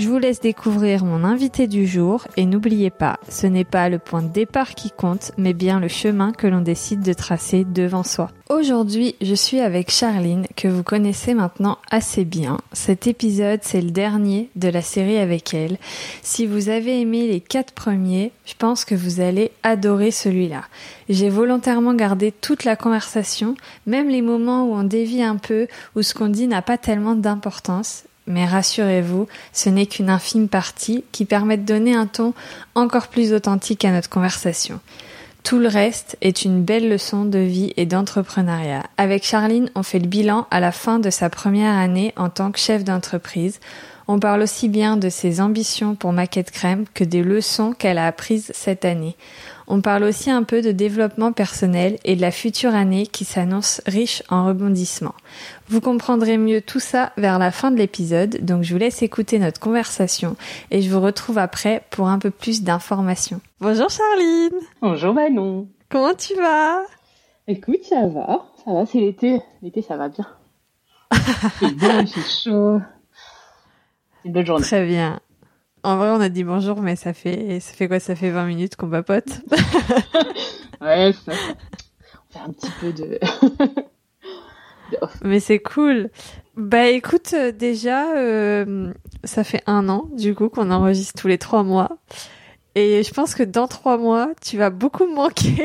Je vous laisse découvrir mon invité du jour et n'oubliez pas, ce n'est pas le point de départ qui compte, mais bien le chemin que l'on décide de tracer devant soi. Aujourd'hui, je suis avec Charline, que vous connaissez maintenant assez bien. Cet épisode, c'est le dernier de la série avec elle. Si vous avez aimé les quatre premiers, je pense que vous allez adorer celui-là. J'ai volontairement gardé toute la conversation, même les moments où on dévie un peu, où ce qu'on dit n'a pas tellement d'importance, mais rassurez-vous, ce n'est qu'une infime partie qui permet de donner un ton encore plus authentique à notre conversation. Tout le reste est une belle leçon de vie et d'entrepreneuriat. Avec Charline, on fait le bilan à la fin de sa première année en tant que chef d'entreprise. On parle aussi bien de ses ambitions pour Maquette Crème que des leçons qu'elle a apprises cette année. On parle aussi un peu de développement personnel et de la future année qui s'annonce riche en rebondissements. Vous comprendrez mieux tout ça vers la fin de l'épisode, donc je vous laisse écouter notre conversation et je vous retrouve après pour un peu plus d'informations. Bonjour Charline Bonjour Manon Comment tu vas? Écoute, ça va, ça va, c'est l'été. L'été, ça va bien. c'est bon, c'est chaud. C'est une belle journée. Très bien. En vrai, on a dit bonjour, mais ça fait, ça fait quoi? Ça fait 20 minutes qu'on papote? ouais, ça. On fait un petit peu de. mais c'est cool. Bah écoute, euh, déjà, euh, ça fait un an du coup qu'on enregistre tous les trois mois. Et je pense que dans trois mois, tu vas beaucoup me manquer.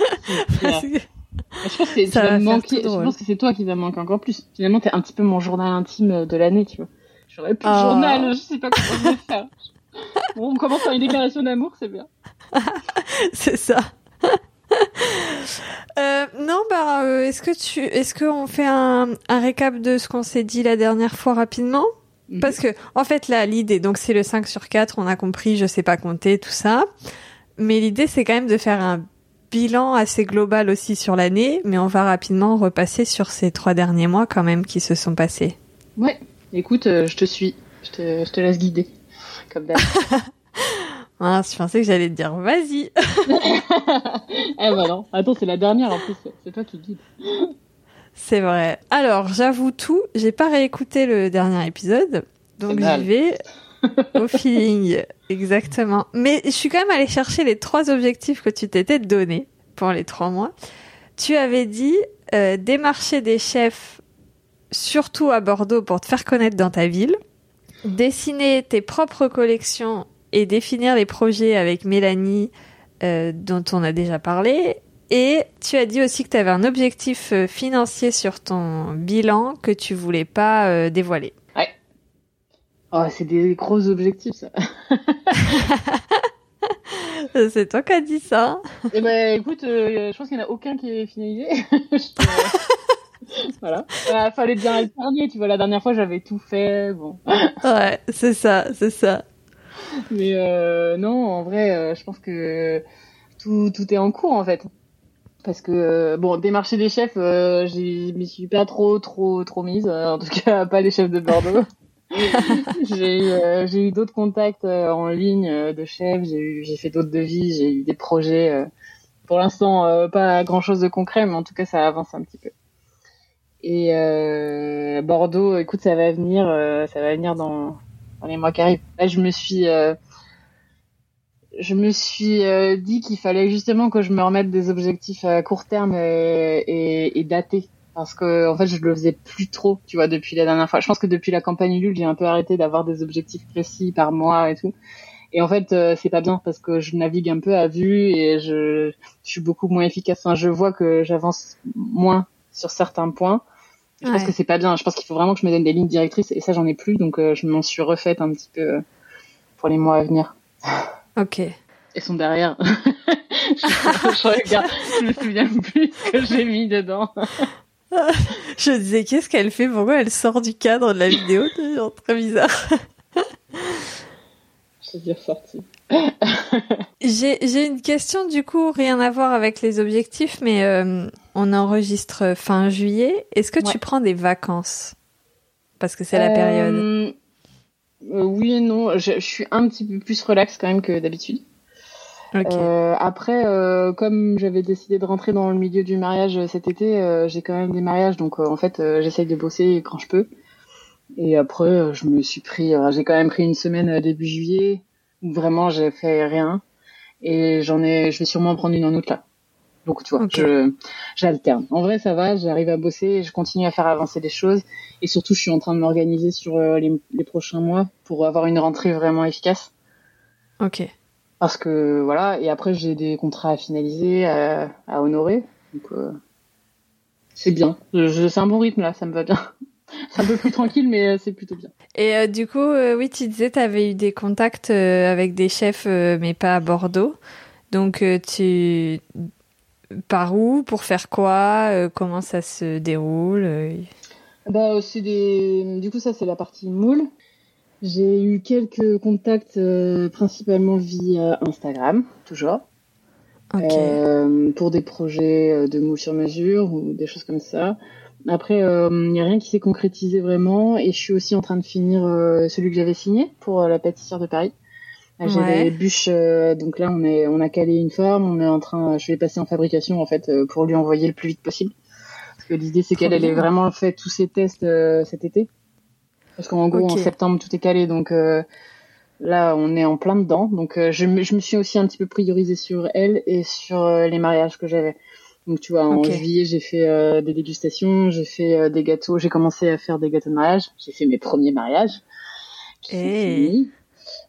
Je pense que ça va manquer. Je pense que c'est toi qui va manquer encore plus. Finalement, t'es un petit peu mon journal intime de l'année, tu vois. J'aurais plus de oh. journal, je sais pas comment je vais faire. Bon, on commence par une déclaration d'amour, c'est bien. c'est ça. euh, non, bah, euh, est-ce que tu, est-ce qu'on fait un, un récap de ce qu'on s'est dit la dernière fois rapidement? Mhm. Parce que, en fait, là, l'idée, donc c'est le 5 sur 4, on a compris, je sais pas compter, tout ça. Mais l'idée, c'est quand même de faire un bilan assez global aussi sur l'année, mais on va rapidement repasser sur ces trois derniers mois quand même qui se sont passés. Ouais, Écoute, euh, je te suis. Je te, je te laisse guider. Comme d'hab. ah, je pensais que j'allais te dire vas-y. eh bah non. Attends, c'est la dernière en plus. C'est toi qui guide. C'est vrai. Alors, j'avoue tout. J'ai pas réécouté le dernier épisode. Donc j'y vais au feeling. Exactement. Mais je suis quand même allée chercher les trois objectifs que tu t'étais donné pour les trois mois. Tu avais dit euh, démarcher des chefs surtout à Bordeaux pour te faire connaître dans ta ville, dessiner tes propres collections et définir les projets avec Mélanie euh, dont on a déjà parlé. Et tu as dit aussi que tu avais un objectif euh, financier sur ton bilan que tu voulais pas euh, dévoiler. Ouais. Oh, c'est des gros objectifs ça. c'est toi qui as dit ça. Eh ben écoute, je pense qu'il n'y en a aucun qui est finalisé. voilà. Il fallait bien épargner, tu vois. La dernière fois, j'avais tout fait. Bon. ouais, c'est ça, c'est ça. Mais euh, non, en vrai, euh, je pense que tout, tout est en cours, en fait. Parce que, euh, bon, démarcher des chefs, euh, je m'y suis pas trop, trop, trop mise. en tout cas, pas les chefs de Bordeaux. j'ai eu, euh, j'ai eu d'autres contacts en ligne de chefs, j'ai eu, j'ai fait d'autres devis, j'ai eu des projets. pour l'instant, pas grand chose de concret, mais en tout cas, ça avance un petit peu. Et euh, Bordeaux, écoute, ça va venir, euh, ça va venir dans, dans, les mois qui arrivent. Là, je me suis, euh, je me suis euh, dit qu'il fallait justement que je me remette des objectifs à court terme et, et, et datés. Parce que en fait, je le faisais plus trop, tu vois, depuis la dernière fois. Je pense que depuis la campagne Ulule, j'ai un peu arrêté d'avoir des objectifs précis par mois et tout. Et en fait, euh, c'est pas bien parce que je navigue un peu à vue et je, je suis beaucoup moins efficace. Enfin, je vois que j'avance moins sur certains points je pense que c'est pas bien. Je pense qu'il faut vraiment que je me donne des lignes directrices et ça j'en ai plus donc euh, je m'en suis refaite un petit peu euh, pour les mois à venir. Ok. Elles sont derrière. je, regarde, je me souviens plus ce que j'ai mis dedans. je disais qu'est-ce qu'elle fait? Pourquoi elle sort du cadre de la vidéo? C'est très bizarre. je suis ressortie. J'ai une question du coup, rien à voir avec les objectifs, mais euh, on enregistre fin juillet. Est-ce que tu prends des vacances? Parce que c'est la période. Euh, euh, oui et non. Je, je, suis un petit peu plus relax quand même que d'habitude. Euh, après, comme j'avais décidé de rentrer dans le milieu du mariage cet été, j'ai quand même des mariages, donc en fait, j'essaye de bosser quand je peux. Et après, je me suis pris, j'ai quand même pris une semaine début juillet vraiment j'ai fait rien, et j'en ai, je vais sûrement prendre une en août là. Donc tu vois, je j'alterne. En vrai, ça va, j'arrive à bosser, je continue à faire avancer des choses, et surtout, je suis en train de m'organiser sur les, les prochains mois pour avoir une rentrée vraiment efficace. Ok. Parce que voilà. Et après j'ai des contrats à finaliser à, à honorer. Donc euh, c'est bien. C'est un bon rythme là. Ça me va bien c'est un peu plus tranquille mais euh, c'est plutôt bien. Et euh, du coup euh, oui tu disais tu avais eu des contacts avec des chefs mais pas à Bordeaux. Donc tu par où pour faire quoi comment ça se déroule bah c'est des du coup ça c'est la partie moule. J'ai eu quelques contacts principalement via Instagram, toujours. Euh, pour des projets de mots sur mesure ou des choses comme ça. Après, il euh, n'y a rien qui s'est concrétisé vraiment et je suis aussi en train de finir celui que j'avais signé pour la pâtissière de Paris. J'ai ouais. des bûches, donc là on est, on a calé une forme, on est en train, je vais passer en fabrication en fait pour lui envoyer le plus vite possible. Parce que l'idée c'est qu'elle, elle ait vraiment fait tous ses tests cet été. Parce qu'en gros, en septembre, tout est calé, donc euh, là, on est en plein dedans. Donc, euh, je, me, je me suis aussi un petit peu priorisée sur elle et sur euh, les mariages que j'avais. Donc, tu vois, en juillet, j'ai fait des dégustations, j'ai fait des gâteaux, j'ai commencé à faire des gâteaux de mariage. J'ai fait mes premiers mariages. Hey.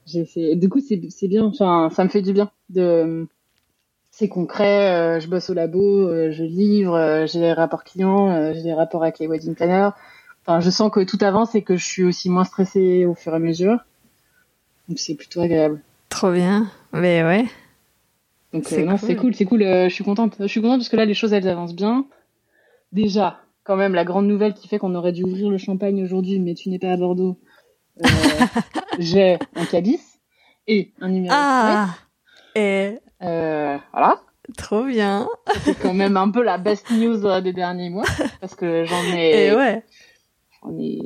J'ai fait. Du coup, c'est c'est bien. Enfin, ça me fait du bien de. C'est concret. je bosse au labo, je livre, j'ai des rapports clients, j'ai des rapports avec les wedding planners Enfin, je sens que tout avance et que je suis aussi moins stressée au fur et à mesure. Donc c'est plutôt agréable. Trop bien. Mais ouais. Donc c'est euh, c'est cool, c'est cool. Euh, je suis contente. Je suis contente parce que là les choses elles avancent bien. Déjà, quand même la grande nouvelle qui fait qu'on aurait dû ouvrir le champagne aujourd'hui, mais tu n'es pas à Bordeaux. Euh, j'ai un cabis et un numéro. Ah. Et euh, voilà. Trop bien. C'est quand même un peu la best news des derniers mois parce que j'en ai. Et ouais on est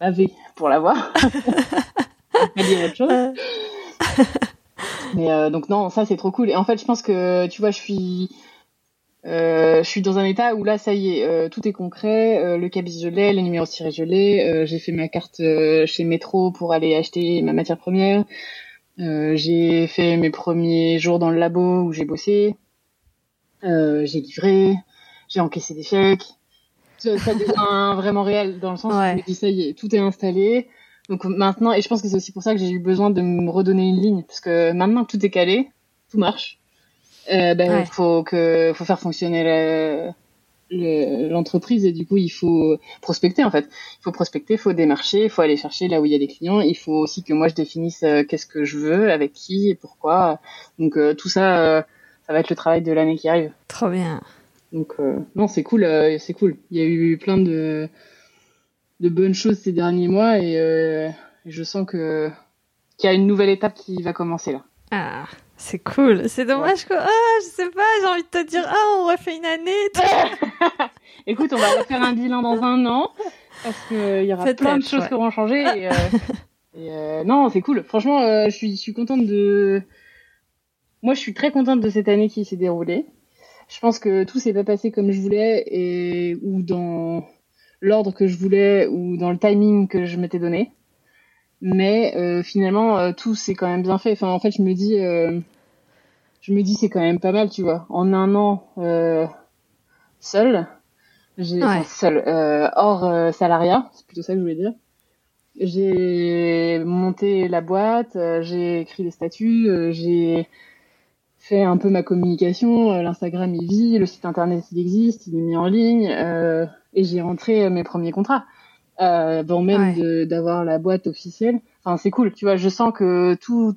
bavé pour l'avoir. dire autre chose. Mais euh, donc non, ça c'est trop cool. Et en fait, je pense que tu vois, je suis euh, je suis dans un état où là, ça y est, euh, tout est concret. Euh, le cabis je l'ai, les numéros tirés je l'ai. Euh, j'ai fait ma carte chez Métro pour aller acheter ma matière première. j'ai fait mes premiers jours dans le labo où j'ai bossé. j'ai livré. J'ai encaissé des chèques ça devient vraiment réel dans le sens où je ça y est, tout est installé. Donc maintenant, et je pense que c'est aussi pour ça que j'ai eu besoin de me redonner une ligne, parce que maintenant que tout est calé, tout marche. Euh, ben, faut que faut faire fonctionner l'entreprise et du coup il faut prospecter en fait. Il faut prospecter, il faut démarcher, il faut aller chercher là où il y a des clients. Il faut aussi que moi je définisse euh, qu'est-ce que je veux, avec qui et pourquoi. Donc euh, tout ça, euh, ça va être le travail de l'année qui arrive. Trop bien. Donc euh, non, c'est cool, euh, c'est cool. Il y a eu plein de de bonnes choses ces derniers mois et euh, je sens que qu'il y a une nouvelle étape qui va commencer là. Ah, c'est cool. C'est dommage que ah, je sais pas, j'ai envie de te dire ah, on refait une année. Écoute, on va refaire un bilan dans un an parce qu'il y aura plein de choses qui auront changé. Et, et non, c'est cool. Franchement, je suis je suis contente de. Moi, je suis très contente de cette année qui s'est déroulée je pense que tout s'est pas passé comme je voulais et ou dans l'ordre que je voulais ou dans le timing que je m'étais donné. Mais euh, finalement, euh, tout s'est quand même bien fait. Enfin, en fait, je me dis, euh, je me dis, c'est quand même pas mal, tu vois. En un an seul, j'ai seul hors salariat, c'est plutôt ça que je voulais dire. J'ai monté la boîte, j'ai écrit les statuts, j'ai fait un peu ma communication. L'Instagram il vit, le site internet il existe, il est mis en ligne euh, et j'ai rentré euh, mes premiers contrats euh, avant même d'avoir la boîte officielle. Enfin c'est cool, tu vois. Je sens que tout.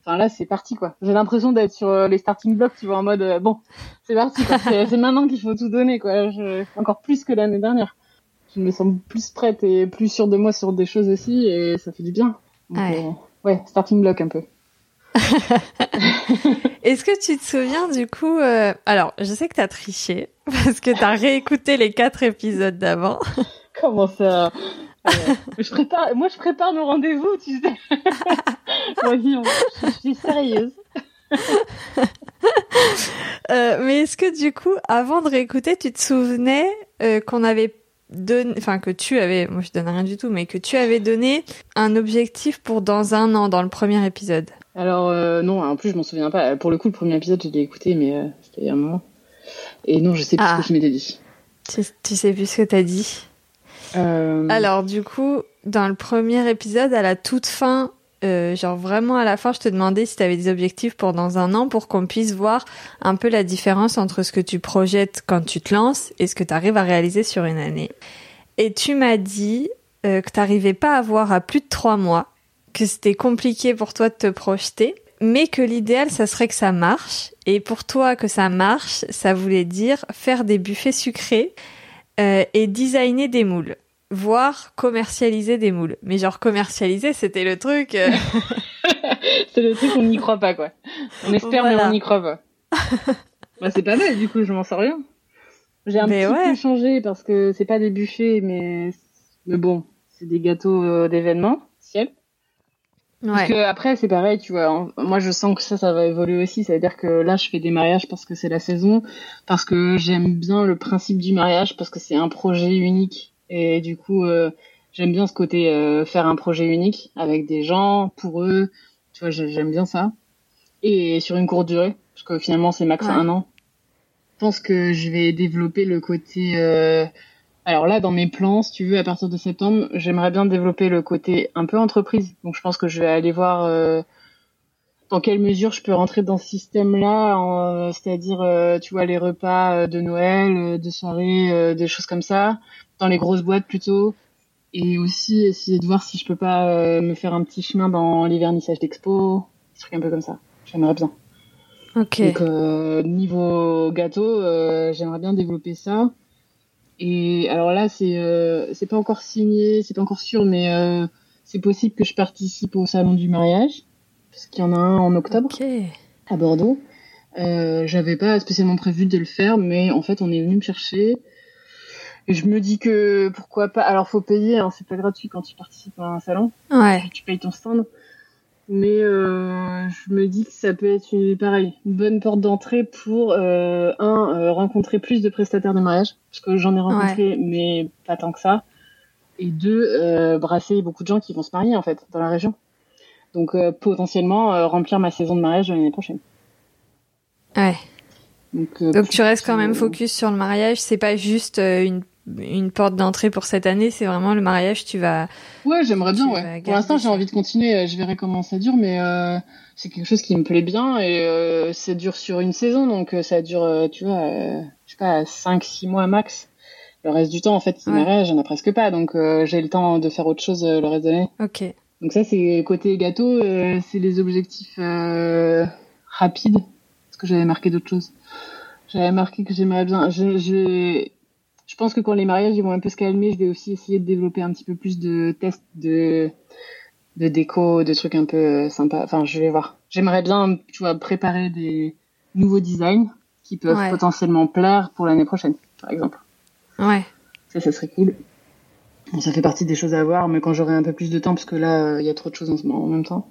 Enfin là c'est parti quoi. J'ai l'impression d'être sur les starting blocks, tu vois, en mode bon c'est parti. c'est maintenant qu'il faut tout donner quoi. Je... Encore plus que l'année dernière. Je me sens plus prête et plus sûre de moi sur des choses aussi et ça fait du bien. ouais, starting block un peu. Est-ce que tu te souviens du coup euh, Alors, je sais que t'as triché parce que t'as réécouté les quatre épisodes d'avant. Comment ça? Je prépare, moi je prépare nos rendez-vous, tu sais. Voyons, je, suis sérieuse. Euh, mais est-ce que du coup, avant de réécouter, tu te souvenais euh, qu'on avait donné, enfin que tu avais, moi je donne rien du tout, mais que tu avais donné un objectif pour dans un an dans le premier épisode? Alors euh, non, en plus je m'en souviens pas. Pour le coup, le premier épisode je l'ai écouté, mais c'était il y a un moment. Et non, je sais plus ce que ah. je m'étais dit. Tu, tu sais plus ce que t'as dit euh... Alors du coup, dans le premier épisode, à la toute fin, euh, genre vraiment à la fin, je te demandais si tu avais des objectifs pour dans un an pour qu'on puisse voir un peu la différence entre ce que tu projettes quand tu te lances et ce que tu arrives à réaliser sur une année. Et tu m'as dit euh, que tu n'arrivais pas à voir à plus de trois mois, que c'était compliqué pour toi de te projeter, mais que l'idéal, ça serait que ça marche. Et pour toi, que ça marche, ça voulait dire faire des buffets sucrés euh, et designer des moules voire commercialiser des moules. Mais genre commercialiser, c'était le truc. Euh. c'est le truc on n'y croit pas quoi. On espère mais on n'y croit pas. bah, c'est pas mal du coup, je m'en sors rien. J'ai un petit peu changé parce que c'est pas des buffets mais mais bon, c'est des gâteaux euh, d'événements, Parce que après c'est pareil, tu vois. Moi je sens que ça ça va évoluer aussi, ça veut dire que là je fais des mariages parce que c'est la saison, parce que j'aime bien le principe du mariage parce que c'est un projet unique et du coup, euh, j'aime bien ce côté euh, faire un projet unique avec des gens pour eux. Tu vois, j'aime bien ça. Et sur une courte durée, parce que finalement c'est max un an. Je pense que je vais développer le côté. Euh... Alors là, dans mes plans, si tu veux, à partir de septembre, j'aimerais bien développer le côté un peu entreprise. Donc je pense que je vais aller voir euh, dans quelle mesure je peux rentrer dans ce système-là, c'est-à-dire, euh, tu vois, les repas de Noël, de soirée, des choses comme ça dans les grosses boîtes plutôt. Et aussi essayer de voir si je peux pas euh, me faire un petit chemin dans les vernissages d'expo, des trucs un peu comme ça. J'aimerais bien. Ok. Donc euh, niveau gâteau, euh, j'aimerais bien développer ça. Et alors là, c'est c'est pas encore signé, c'est pas encore sûr, mais c'est possible que je participe au salon du mariage, parce qu'il y en a un en octobre à Bordeaux. J'avais pas spécialement prévu de le faire, mais en fait, on est venu me chercher et je me dis que pourquoi pas. Alors faut payer, hein, c'est pas gratuit quand tu participes à un salon. Ouais. Tu payes ton stand. Mais euh, je me dis que ça peut être une, pareil, une bonne porte d'entrée pour euh, un euh, rencontrer plus de prestataires de mariage parce que j'en ai rencontré mais pas tant que ça. Et deux brasser beaucoup de gens qui vont se marier en fait dans la région. Donc euh, potentiellement remplir ma saison de mariage l'année prochaine. Ouais. Donc, Donc tu restes quand même focus sur le mariage, c'est pas juste une une porte d'entrée pour cette année, c'est vraiment le mariage, tu vas... Ouais, j'aimerais bien, ouais. Pour l'instant, j'ai envie de continuer, euh, je verrai comment ça dure, mais euh, c'est quelque chose qui me plaît bien et euh, ça dure sur une saison, donc euh, ça dure, euh, tu vois, je sais pas, 5-6 mois max. Le reste du temps, en fait, ouais. mariage, j'en ai presque pas, donc j'ai le temps de faire autre chose le reste de l'année. Ok. Donc ça, c'est côté gâteau, c'est les objectifs rapides, parce que j'avais marqué d'autres choses. J'avais marqué que j'aimerais bien... J'ai je pense que quand les mariages ils vont un peu se calmer, je vais aussi essayer de développer un petit peu plus de tests de de déco, de trucs un peu euh, sympas. Enfin, je vais voir. J'aimerais bien, tu vois, préparer des nouveaux designs qui peuvent ouais. potentiellement plaire pour l'année prochaine, par exemple. Ouais. Ça, ça serait cool. Bon, ça fait partie des choses à voir, mais quand j'aurai un peu plus de temps, parce que là, il y a trop de choses en ce moment en même temps.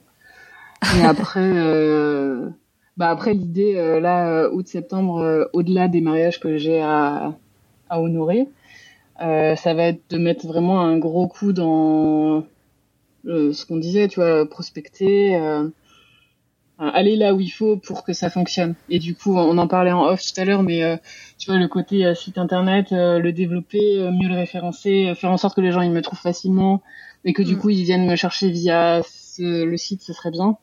Et après, euh, bah après l'idée, euh, là, août-septembre, euh, au-delà des mariages que j'ai à à honorer. Euh, ça va être de mettre vraiment un gros coup dans euh, ce qu'on disait, tu vois, prospecter, euh, aller là où il faut pour que ça fonctionne. Et du coup, on en parlait en off tout à l'heure, mais tu vois, le côté site internet, le développer, mieux le référencer, faire en sorte que les gens ils me trouvent facilement et que du mm. coup ils viennent me chercher via ce, le site, ce serait bien.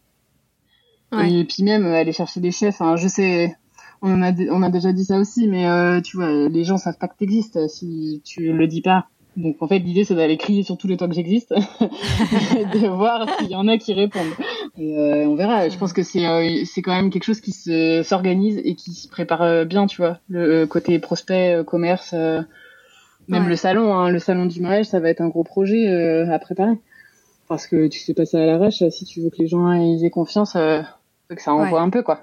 Ouais. Et puis même aller chercher des chefs. Hein, je sais, on en a, on a déjà dit ça aussi, mais euh, tu vois, les gens savent pas que t'existes euh, si tu le dis pas. Donc en fait, l'idée c'est d'aller crier sur tous les toits que j'existe, de voir s'il y en a qui répondent. Et euh, on verra. Je pense que c'est euh, c'est quand même quelque chose qui se s'organise et qui se prépare euh, bien, tu vois. Le côté prospect, commerce, même ouais. le salon, hein, le salon du mariage, ça va être un gros projet à préparer. Parce que tu fais pas ça à l'arrache. Si tu veux que les gens aient confiance, faut que ça envoie un peu quoi.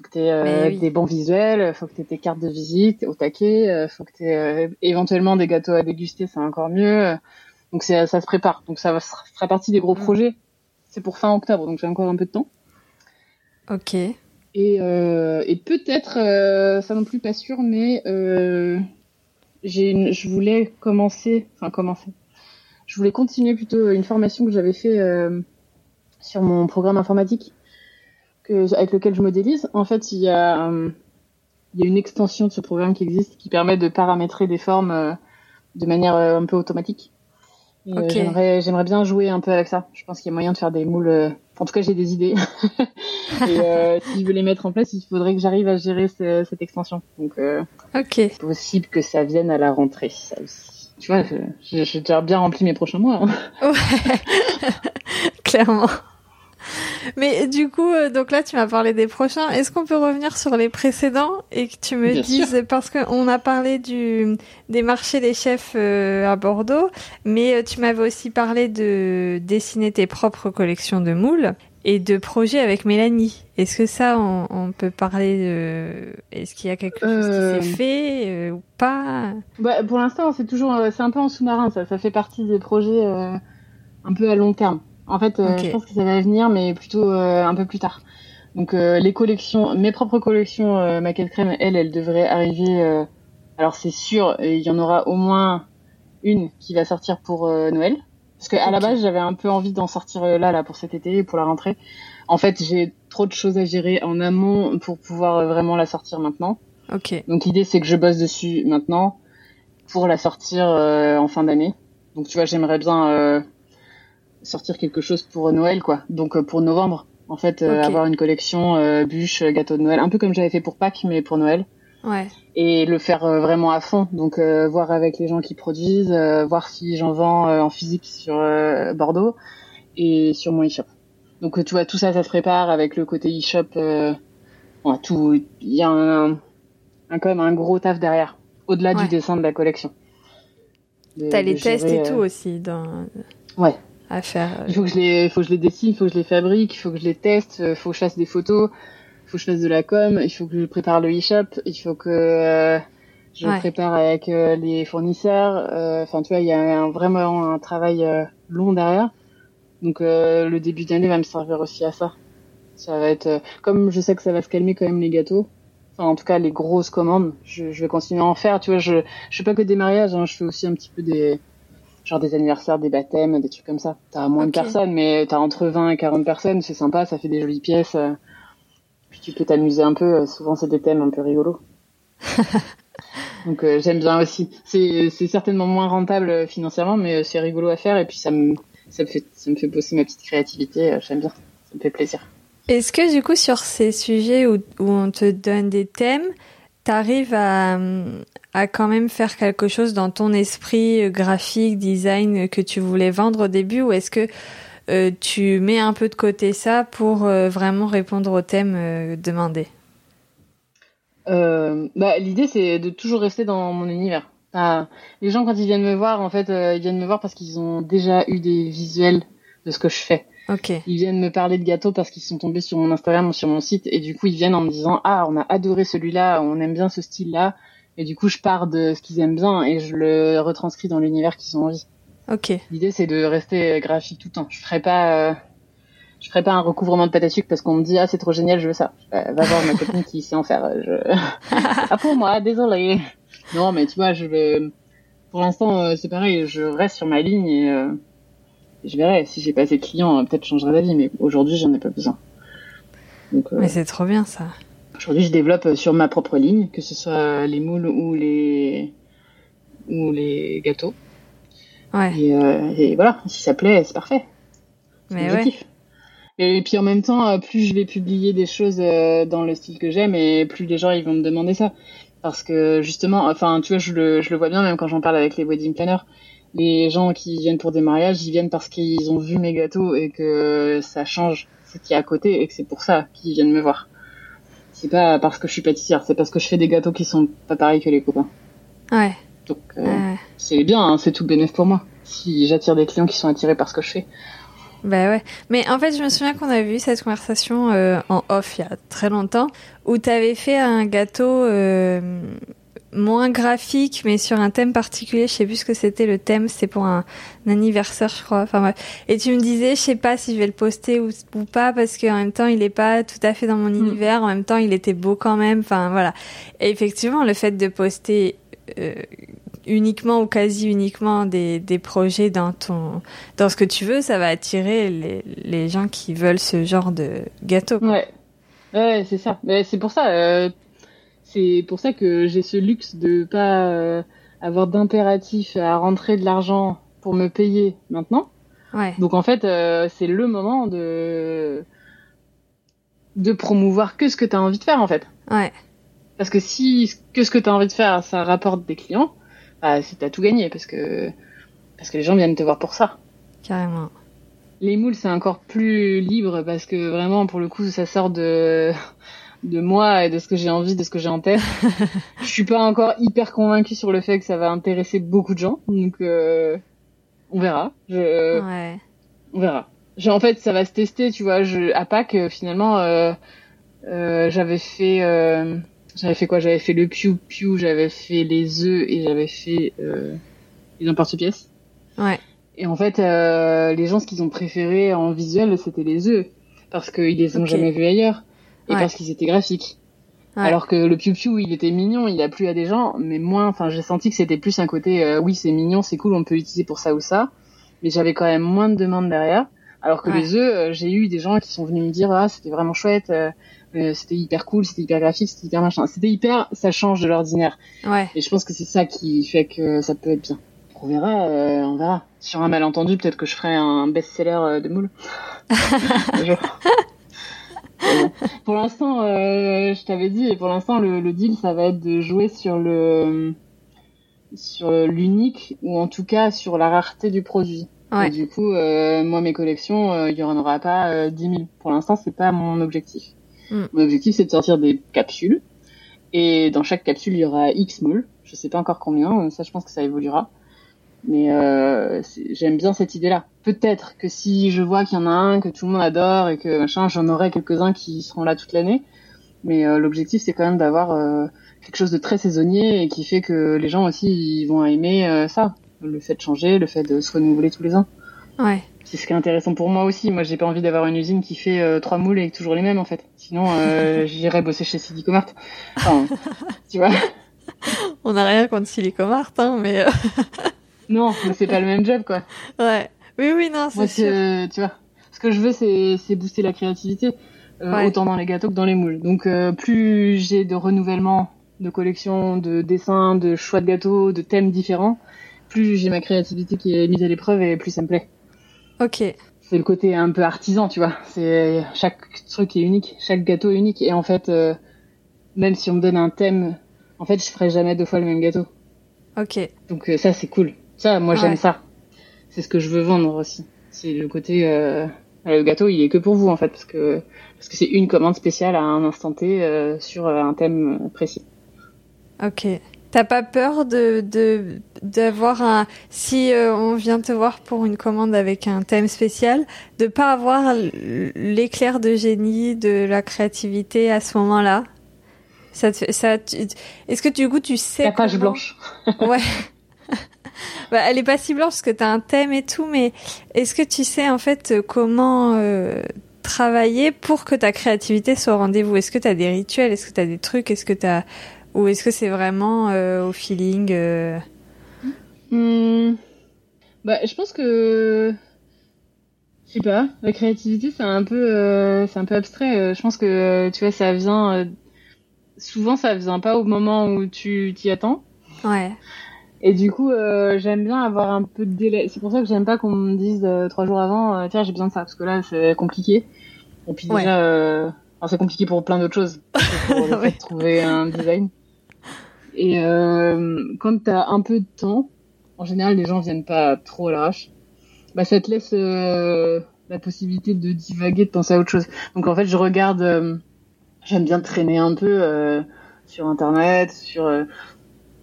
Faut que tu aies des bons visuels, faut que tu aies tes cartes de visite au taquet, faut que tu aies éventuellement des gâteaux à déguster, c'est encore mieux. Donc ça se prépare. Donc ça fera partie des gros mm. projets. C'est pour fin octobre, donc j'ai encore un peu de temps. Ok. Et, euh, et peut-être, euh, ça non plus pas sûr, mais euh, je voulais commencer, enfin commencer. Je voulais continuer plutôt une formation que j'avais fait euh, sur mon programme informatique que, avec lequel je modélise. En fait, il y a, euh, il y a une extension de ce programme qui existe qui permet de paramétrer des formes euh, de manière un peu automatique. Euh, j'aimerais, bien jouer un peu avec ça. Je pense qu'il y a moyen de faire des moules. Euh, en tout cas, j'ai des idées. et euh, si je veux les mettre en place, il faudrait que j'arrive à gérer cette extension. Donc, euh, ok. Possible que ça vienne à la rentrée. Ça aussi. Tu vois, j'ai déjà bien rempli mes prochains mois. Hein. Ouais. Clairement. Mais du coup, euh, donc là, tu m'as parlé des prochains. Est-ce qu'on peut revenir sur les précédents et que tu me dises, parce qu'on a parlé du des marchés des chefs euh, à Bordeaux, mais euh, tu m'avais aussi parlé de dessiner tes propres collections de moules et de projets avec Mélanie. Est-ce que ça, on, peut parler de... Est-ce qu'il y a quelque chose qui s'est fait ou pas? Bah, Pour l'instant, c'est toujours, c'est un peu en sous-marin. Ça, ça fait partie des projets un peu à long terme. En fait, euh, je pense que ça va venir, mais plutôt euh, un peu plus tard. Donc euh, les collections, mes propres collections maquette crème, elles, elles devraient arriver. alors c'est sûr, il y en aura au moins une qui va sortir pour Noël. Parce que à la base, j'avais un peu envie d'en sortir là, là, pour cet été, pour la rentrée. En fait, j'ai trop de choses à gérer en amont pour pouvoir vraiment la sortir maintenant. Ok. Donc l'idée, c'est que je bosse dessus maintenant pour la sortir en fin d'année. Donc tu vois, j'aimerais bien sortir quelque chose pour Noël, quoi. Donc euh, pour novembre, en fait, euh, avoir une collection euh, bûche, gâteau de Noël, un peu comme j'avais fait pour Pâques, mais pour Noël. Ouais. Et le faire vraiment à fond, donc voir avec les gens qui produisent, voir si j'en vends en physique sur Bordeaux et sur mon e-shop. Donc tu vois, tout ça, ça se prépare avec le côté e-shop. Ouais, tout, il y a un, un, quand même un gros taf derrière, au-delà du dessin de la collection. T'as les tests et tout aussi dans. Ouais, à faire. Euh, il faut que je les, faut que je les dessine, il faut que je les fabrique, il faut que je les teste, il euh, faut que je fasse des photos, il faut que je fasse de la com, il faut que je prépare le e-shop, il faut que euh, je prépare avec les fournisseurs. Enfin, tu vois, il y a un, vraiment un travail long derrière. Donc le début d'année va me servir aussi à ça. Ça va être comme je sais que ça va se calmer quand même les gâteaux. Enfin, en tout cas, les grosses commandes, je, je vais continuer à en faire. Tu vois, je je fais pas que des mariages, hein, je fais aussi un petit peu des genre des anniversaires, des baptêmes, des trucs comme ça. T'as moins de personnes, mais t'as entre 20 et 40 personnes, c'est sympa, ça fait des jolies pièces. Euh. Puis tu peux t'amuser un peu, euh, souvent c'est des thèmes un peu rigolos. Donc euh, j'aime bien aussi. C'est certainement moins rentable financièrement, mais c'est rigolo à faire et puis ça me ça me fait ça me fait bosser ma petite créativité. J'aime bien, ça me fait plaisir. Est-ce que du coup sur ces sujets où, où on te donne des thèmes, t'arrives à, à quand même faire quelque chose dans ton esprit euh, graphique, design que tu voulais vendre au début ou est-ce que euh, tu mets un peu de côté ça pour euh, vraiment répondre au thème euh, demandé bah, L'idée c'est de toujours rester dans mon univers. les gens quand ils viennent me voir, en fait, ils viennent me voir parce qu'ils ont déjà eu des visuels de ce que je fais. Ils viennent me parler de gâteaux parce qu'ils sont tombés sur mon Instagram ou sur mon site et du coup ils viennent en me disant ah on a adoré celui-là, on aime bien ce style-là et du coup je pars de ce qu'ils aiment bien et je le retranscris dans l'univers qu'ils ont envie. Ok. L'idée c'est de rester graphique tout le temps. Je ferai pas euh, je ferai pas un recouvrement de pâte à sucre parce qu'on me dit ah c'est trop génial je veux ça. va voir ma copine qui sait en faire. Je... ah pour moi désolé. Non mais tu vois je vais pour l'instant euh, c'est pareil je reste sur ma ligne et euh, je verrai. Si j'ai pas assez de clients, euh, peut-être changerai d'avis, mais aujourd'hui, j'en ai pas besoin. Donc, euh, mais c'est trop bien ça. Aujourd'hui, je développe euh, sur ma propre ligne, que ce soit les moules ou les ou les gâteaux. Ouais. Et, voilà, si ça plaît, c'est parfait. Mais ouais. Et puis en même temps, plus je vais publier des choses dans le style que j'aime, et plus les gens ils vont me demander ça. Parce que justement, enfin, tu vois, je le, je le vois bien même quand j'en parle avec les wedding planners les gens qui viennent pour des mariages, ils viennent parce qu'ils ont vu mes gâteaux et que ça change ce qui est à côté et que c'est pour ça qu'ils viennent me voir. C'est pas parce que je suis pâtissière, c'est parce que je fais des gâteaux qui sont pas pareils que les copains. Ouais. Donc euh, c'est bien, hein, c'est tout bénéf pour moi. Si j'attire des clients qui sont attirés par ce que je fais. Bah ouais. Mais en fait, je me souviens qu'on avait eu cette conversation euh, en off il y a très longtemps, où tu avais fait un gâteau euh, moins graphique, mais sur un thème particulier. Je sais plus ce que c'était le thème. C'est pour un, anniversaire, je crois. Enfin bref. Et tu me disais, je sais pas si je vais le poster ou, ou pas, parce qu'en même temps, il est pas tout à fait dans mon mm. univers. En même temps, il était beau quand même. Enfin voilà. Et effectivement, le fait de poster euh, uniquement ou quasi uniquement des, des projets dans ton dans ce que tu veux, ça va attirer les, les gens qui veulent ce genre de gâteau. Ouais, ouais, c'est ça. Mais c'est pour ça, euh, c'est pour ça que j'ai ce luxe de pas euh, avoir d'impératif à rentrer de l'argent pour me payer maintenant. Ouais. Donc en fait, euh, c'est le moment de de promouvoir que ce que tu as envie de faire en fait. Ouais. Parce que si que ce que tu as envie de faire, ça rapporte des clients, bah, t'as tout gagné parce que parce que les gens viennent te voir pour ça. Carrément. Les moules, c'est encore plus libre parce que vraiment, pour le coup, ça sort de de moi et de ce que j'ai envie, de ce que j'ai en tête. je suis pas encore hyper convaincue sur le fait que ça va intéresser beaucoup de gens, donc euh, on verra. Je, ouais. On verra. en fait, ça va se tester, tu vois. Je, à Pâques, finalement, euh, euh, j'avais fait euh, j'avais fait quoi? J'avais fait le piou piou, j'avais fait les œufs et j'avais fait euh, les emporte-pièces. Ouais. Et en fait, euh, les gens, ce qu'ils ont préféré en visuel, c'était les œufs. Parce qu'ils les ont jamais vus ailleurs. Et parce qu'ils étaient graphiques. Alors que le piou piou, il était mignon, il a plu à des gens, mais moins, enfin, j'ai senti que c'était plus un côté, euh, oui, c'est mignon, c'est cool, on peut l'utiliser pour ça ou ça. Mais j'avais quand même moins de demandes derrière. Alors que les œufs, euh, j'ai eu des gens qui sont venus me dire, ah, c'était vraiment chouette, euh, euh, c'était hyper cool, c'était hyper graphique, c'était hyper machin. C'était hyper, ça change de l'ordinaire. Ouais. Et je pense que c'est ça qui fait que ça peut être bien. On verra, euh, on verra. Sur un malentendu, peut-être que je ferai un best-seller de moule. pour l'instant, je t'avais dit, et pour l'instant, le, le, deal, ça va être de jouer sur le sur l'unique ou en tout cas sur la rareté du produit. Ouais. Et du coup, moi, mes collections, il y en aura pas 10 000. Pour l'instant, c'est pas mon objectif. Mm. Mon objectif, c'est de sortir des capsules. Et dans chaque capsule, il y aura X moules. Je sais pas encore combien. Ça, je pense que ça évoluera. Mais euh, j'aime bien cette idée-là. Peut-être que si je vois qu'il y en a un que tout le monde adore et que machin, j'en aurai quelques-uns qui seront là toute l'année. Mais euh, l'objectif, c'est quand même d'avoir euh, quelque chose de très saisonnier et qui fait que les gens aussi ils vont aimer euh, ça. Le fait de changer, le fait de se renouveler tous les ans. Ouais c'est ce qui est intéressant pour moi aussi. Moi, j'ai pas envie d'avoir une usine qui fait euh, trois moules et toujours les mêmes en fait. Sinon, euh, j'irais bosser chez Silicomart. Enfin, tu vois. On n'a rien contre Silicomart, hein, mais. Euh, non, mais c'est pas le même job, quoi. Ouais. Oui, oui, non, c'est sûr. tu vois. Ce que je veux, c'est, c'est booster la créativité, autant dans les gâteaux que dans les moules. Donc, plus j'ai de renouvellement, de collections, de dessins, de choix de gâteaux, de thèmes différents, plus j'ai ma créativité qui est mise à l'épreuve et plus ça me plaît. Ok. C'est le côté un peu artisan, tu vois. C'est chaque truc est unique, chaque gâteau est unique. Et en fait, euh, même si on me donne un thème, en fait, je ferai jamais deux fois le même gâteau. Ok. Donc euh, ça, c'est cool. Ça, moi, j'aime ça. C'est ce que je veux vendre aussi. C'est le côté euh, le gâteau, il est que pour vous en fait, parce que parce que c'est une commande spéciale à un instant T sur un thème précis. Ok. T'as pas peur de d'avoir un si euh, on vient te voir pour une commande avec un thème spécial, de pas avoir l'éclair de génie, de la créativité à ce moment-là? Ça, te, ça est-ce que du coup tu sais la page blanche. ouais. bah, elle est pas si blanche parce que t'as un thème et tout, mais est-ce que tu sais en fait comment euh, travailler pour que ta créativité soit au rendez-vous? Est-ce que t'as des rituels? Est-ce que t'as des trucs? Est-ce que t'as ou est-ce que c'est vraiment euh, au feeling euh... Hmm. Bah, je pense que je sais pas, la créativité c'est un peu euh, c'est un peu abstrait. Euh, je pense que tu vois ça vient souvent ça vient pas au moment où tu t'y attends. Ouais. Et du coup, j'aime bien avoir un peu de délai. C'est pour ça que j'aime pas qu'on me dise trois jours avant, tiens, j'ai besoin de ça, parce que là, c'est compliqué. Et puis déjà, c'est compliqué pour plein d'autres choses. Pour le fait de trouver un design. Et euh, quand tu as un peu de temps, en général, les gens viennent pas trop à l'arrache. Bah, ça te laisse euh, la possibilité de divaguer, de penser à autre chose. Donc en fait, je regarde, euh, j'aime bien traîner un peu euh, sur internet, sur, euh,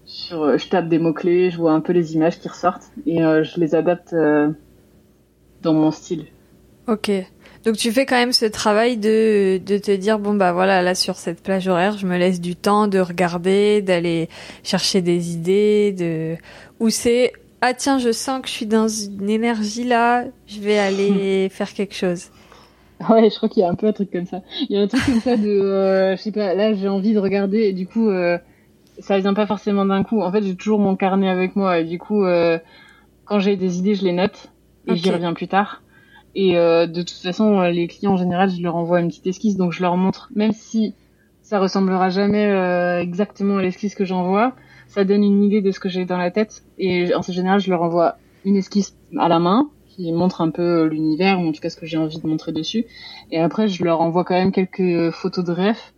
sur, je tape des mots clés, je vois un peu les images qui ressortent et je les adapte dans mon style. Ok. Donc tu fais quand même ce travail de, de te dire bon bah voilà là sur cette plage horaire je me laisse du temps de regarder d'aller chercher des idées de ou c'est ah tiens je sens que je suis dans une énergie là je vais aller faire quelque chose. Ouais je crois qu'il y a un peu un truc comme ça. Il y a un truc comme ça de euh, je sais pas là j'ai envie de regarder et du coup euh, ça vient pas forcément d'un coup. En fait j'ai toujours mon carnet avec moi et du coup euh, quand j'ai des idées je les note et j'y reviens plus tard. Et euh, de toute façon, euh, les clients en général, je leur envoie une petite esquisse, donc je leur montre, même si ça ressemblera jamais euh, exactement à l'esquisse que j'envoie, ça donne une idée de ce que j'ai dans la tête. Et en général, je leur envoie une esquisse à la main qui montre un peu l'univers ou en tout cas ce que j'ai envie de montrer dessus. Et après, je leur envoie quand même quelques photos de ref,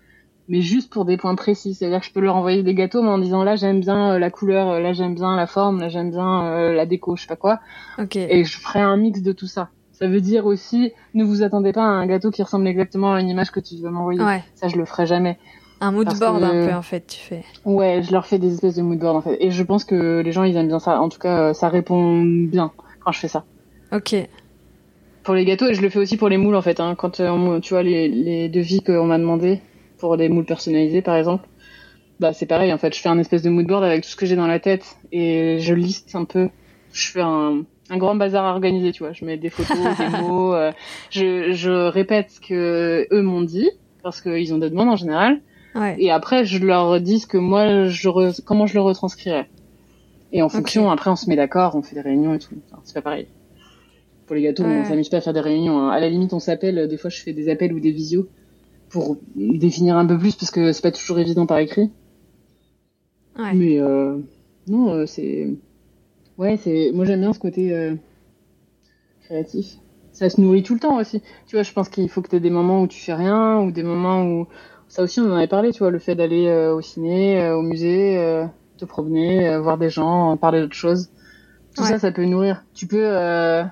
mais juste pour des points précis. C'est-à-dire que je peux leur envoyer des gâteaux, mais en disant là j'aime bien la couleur, là j'aime bien la forme, là j'aime bien la déco, je sais pas quoi. Okay. Et je ferai un mix de tout ça. Ça veut dire aussi, ne vous attendez pas à un gâteau qui ressemble exactement à une image que tu veux m'envoyer. Ouais. Ça, je le ferai jamais. Un mood Parce board que- un peu en fait, tu fais. Ouais, je leur fais des espèces de mood board en fait. Et je pense que les gens, ils aiment bien ça. En tout cas, ça répond bien quand je fais ça. Ok. Pour les gâteaux, et je le fais aussi pour les moules en fait. Hein. Quand euh, on- tu vois les, les devis qu'on m'a demandé pour les moules personnalisés par exemple, bah c'est pareil en fait. Je fais un espèce de mood board avec tout ce que j'ai dans la tête et je liste un peu. Je fais un, un grand bazar organisé, tu vois. Je mets des photos, des mots. euh, je, je répète ce que eux m'ont dit parce qu'ils ont des demandes en général. Ouais. Et après, je leur dis ce que moi, je re- comment je le retranscrirais. Et en fonction, après, on se met d'accord, on fait des réunions et tout. Enfin, c'est pas pareil. Pour les gâteaux, Ouais. on s'amuse pas à faire des réunions. hein. À la limite, on s'appelle. Des fois, je fais des appels ou des visios pour définir un peu plus parce que c'est pas toujours évident par écrit. Ouais. Mais euh, non, euh, c'est ouais, c'est moi j'aime bien ce côté euh, créatif. Ça se nourrit tout le temps aussi. Tu vois, je pense qu'il faut que tu aies des moments où tu fais rien ou des moments où ça aussi on en avait parlé, tu vois, le fait d'aller euh, au ciné, euh, au musée, euh, te promener, euh, voir des gens, parler d'autres choses. Tout Ouais. ça, ça peut nourrir. Tu peux euh,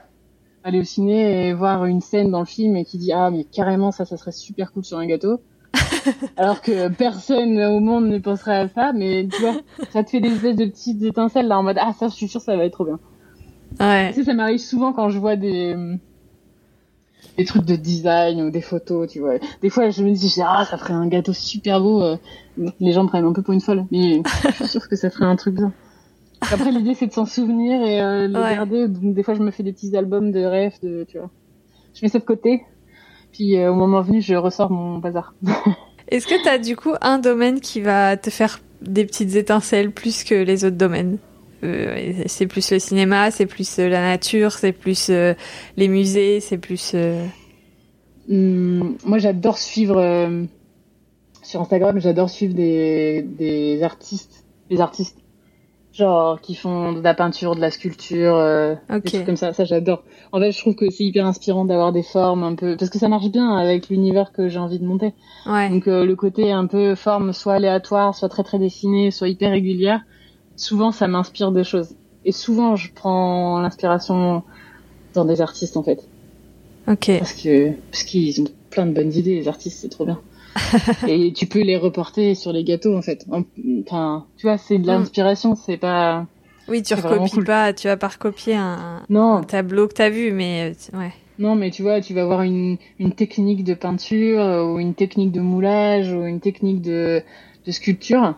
aller au ciné et voir une scène dans le film et qui dit ah mais carrément ça, ça serait super cool sur un gâteau. Alors que personne au monde ne penserait à ça, mais tu vois, ça te fait des espèces de petites étincelles là en mode ah ça je suis sûr ça va être trop bien. Ouais. Tu sais, ça m'arrive souvent quand je vois des des trucs de design ou des photos, tu vois. Des fois je me dis ah ça ferait un gâteau super beau, euh, les gens me prennent un peu pour une folle, mais je suis sûre que ça ferait un truc bien. Après l'idée c'est de s'en souvenir et euh, les Ouais. garder. Donc des fois je me fais des petits albums de rêves, de tu vois. Je mets ça de côté. Puis euh, au moment venu, je ressors mon bazar. Est-ce que t'as du coup un domaine qui va te faire des petites étincelles plus que les autres domaines? Euh, C'est plus le cinéma, c'est plus euh, la nature, c'est plus euh, les musées, c'est plus. euh, Hum, moi, j'adore suivre euh, sur Instagram. J'adore suivre des des artistes, des artistes genre qui font de la peinture, de la sculpture, euh, des trucs comme ça. Ça, j'adore. En fait, je trouve que c'est hyper inspirant d'avoir des formes un peu parce que ça marche bien avec l'univers que j'ai envie de monter. Ouais. Donc euh, le côté un peu forme soit aléatoire, soit très très dessinée, soit hyper régulière, souvent ça m'inspire des choses. Et souvent je prends l'inspiration dans des artistes en fait. Ok. Parce que parce qu'ils ont plein de bonnes idées, les artistes, c'est trop bien. et tu peux les reporter sur les gâteaux en fait. En- Enfin, tu vois, c'est de l'inspiration, c'est pas. Oui, tu recopies cool. pas, tu vas pas recopier un, Non, un tableau que t'as vu, mais euh, ouais. non, mais tu vois, tu vas voir une une technique de peinture euh, ou une technique de moulage ou une technique de de sculpture.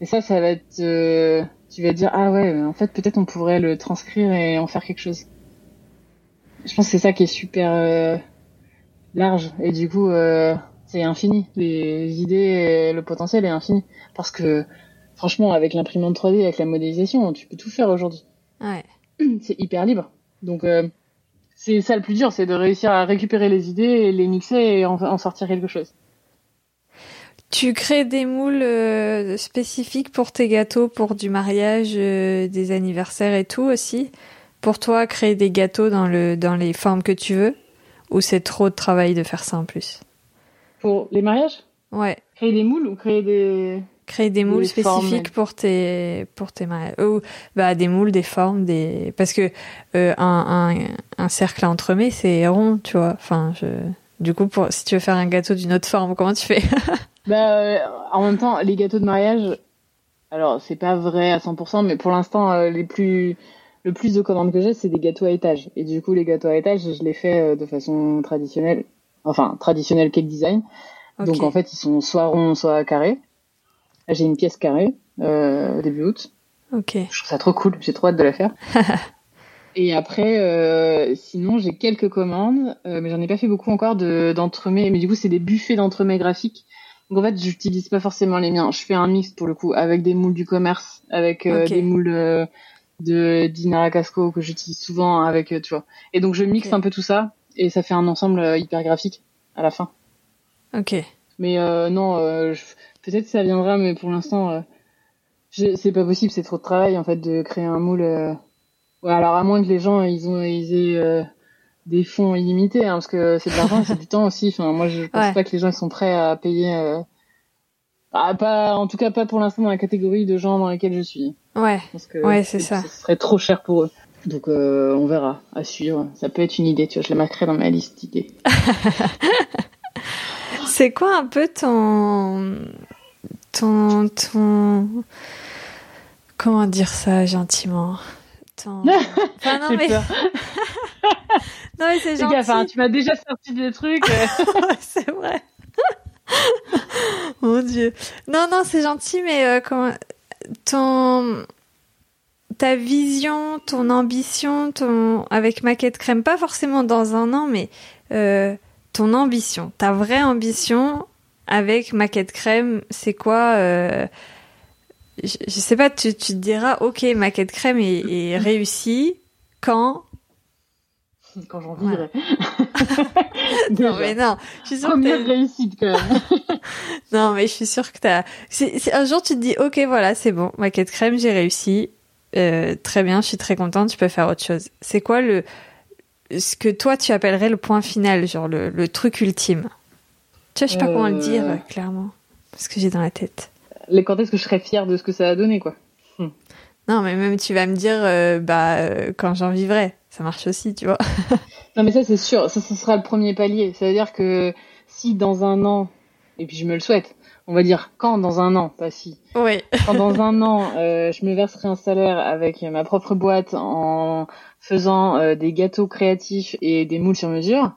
Et ça, ça va être, euh, tu vas dire ah ouais, en fait peut-être on pourrait le transcrire et en faire quelque chose. Je pense que c'est ça qui est super euh, large et du coup euh, c'est infini. Les idées, et le potentiel est infini parce que franchement avec l'imprimante 3D, avec la modélisation, tu peux tout faire aujourd'hui Ouais. c'est hyper libre. Donc euh, c'est ça le plus dur, c'est de réussir à récupérer les idées, et les mixer et en, en sortir quelque chose. Tu crées des moules euh, spécifiques pour tes gâteaux, pour du mariage, euh, des anniversaires et tout aussi. Pour toi, créer des gâteaux dans le dans les formes que tu veux, ou c'est trop de travail de faire ça en plus? Pour les mariages, Ouais. créer des moules ou créer des Créer des moules Des formes. spécifiques pour tes pour tes mariages. Ou bah des moules, des formes, des parce que euh, un, un un cercle à entremets c'est rond, tu vois. Enfin, je du coup pour si tu veux faire un gâteau d'une autre forme, comment tu fais? Bah, euh, en même temps, les gâteaux de mariage, alors c'est pas vrai à 100%, mais pour l'instant, euh, les plus le plus de commandes que j'ai, c'est des gâteaux à étage. Et du coup, les gâteaux à étage, je les fais euh, de façon traditionnelle, enfin traditionnelle cake design. Donc en fait, ils sont soit ronds, soit carrés. J'ai une pièce carrée euh, début août. Ok. Je trouve ça trop cool. J'ai trop hâte de la faire. Et après, euh, sinon, j'ai quelques commandes, euh, mais j'en ai pas fait beaucoup encore de d'entremets. Mais du coup, c'est des buffets d'entremets graphiques. Donc en fait, j'utilise pas forcément les miens. Je fais un mix pour le coup avec des moules du commerce, avec euh, des moules euh, de Dinara Casco que j'utilise souvent avec, euh, tu vois. Et donc je mixe un peu tout ça et ça fait un ensemble hyper graphique à la fin. Ok. Mais non, peut-être ça viendra, mais pour l'instant, c'est pas possible. C'est trop de travail en fait de créer un moule. Ouais, alors à moins que les gens ils ont ils aient des fonds illimités, hein, parce que c'est de l'argent, c'est du temps aussi. Enfin, moi, je pense pas que les gens sont prêts à payer. Euh... Ah, pas, en tout cas, pas pour l'instant dans la catégorie de gens dans lesquels je suis. Ouais. ouais, c'est ça. Ce serait trop cher pour eux. Donc, euh, on verra. À suivre. Ça peut être une idée. Tu vois, je la marquerai dans ma liste d'idées. c'est quoi un peu ton, ton, ton, comment dire ça gentiment? Ton... Enfin, non, mais... non, mais c'est gentil. Enfin, tu m'as déjà sorti des trucs. C'est vrai. Mon Dieu. Non, non, c'est gentil, mais euh, comment... ton ta vision, ton ambition, ton avec Maquette Crème, pas forcément dans un an, mais euh, ton ambition, ta vraie ambition avec Maquette Crème, c'est quoi euh, je, je, sais pas, tu, tu te diras, ok, Maquette Crème est, est réussie quand? Quand j'en vivrai. non mais non, je suis sûre Première réussite quand même. non mais je suis sûre que t'as. C'est, un jour tu te dis ok voilà c'est bon ma quête crème j'ai réussi euh, très bien je suis très contente tu peux faire autre chose. C'est quoi le ce que toi tu appellerais le point final genre le, le truc ultime? Tu vois je sais pas comment le dire euh. clairement parce que j'ai dans la tête. Les quand est-ce que je serais fière de ce que ça a donné quoi. Hmm. Non mais même tu vas me dire euh, bah quand j'en vivrai ça marche aussi, tu vois. non, mais ça, c'est sûr. Ça, ce sera le premier palier. Ça veut dire que si dans un an, et puis je me le souhaite, on va dire quand dans un an, pas si. Oui. quand dans un an, euh, je me verserai un salaire avec ma propre boîte en faisant euh, des gâteaux créatifs et des moules sur mesure,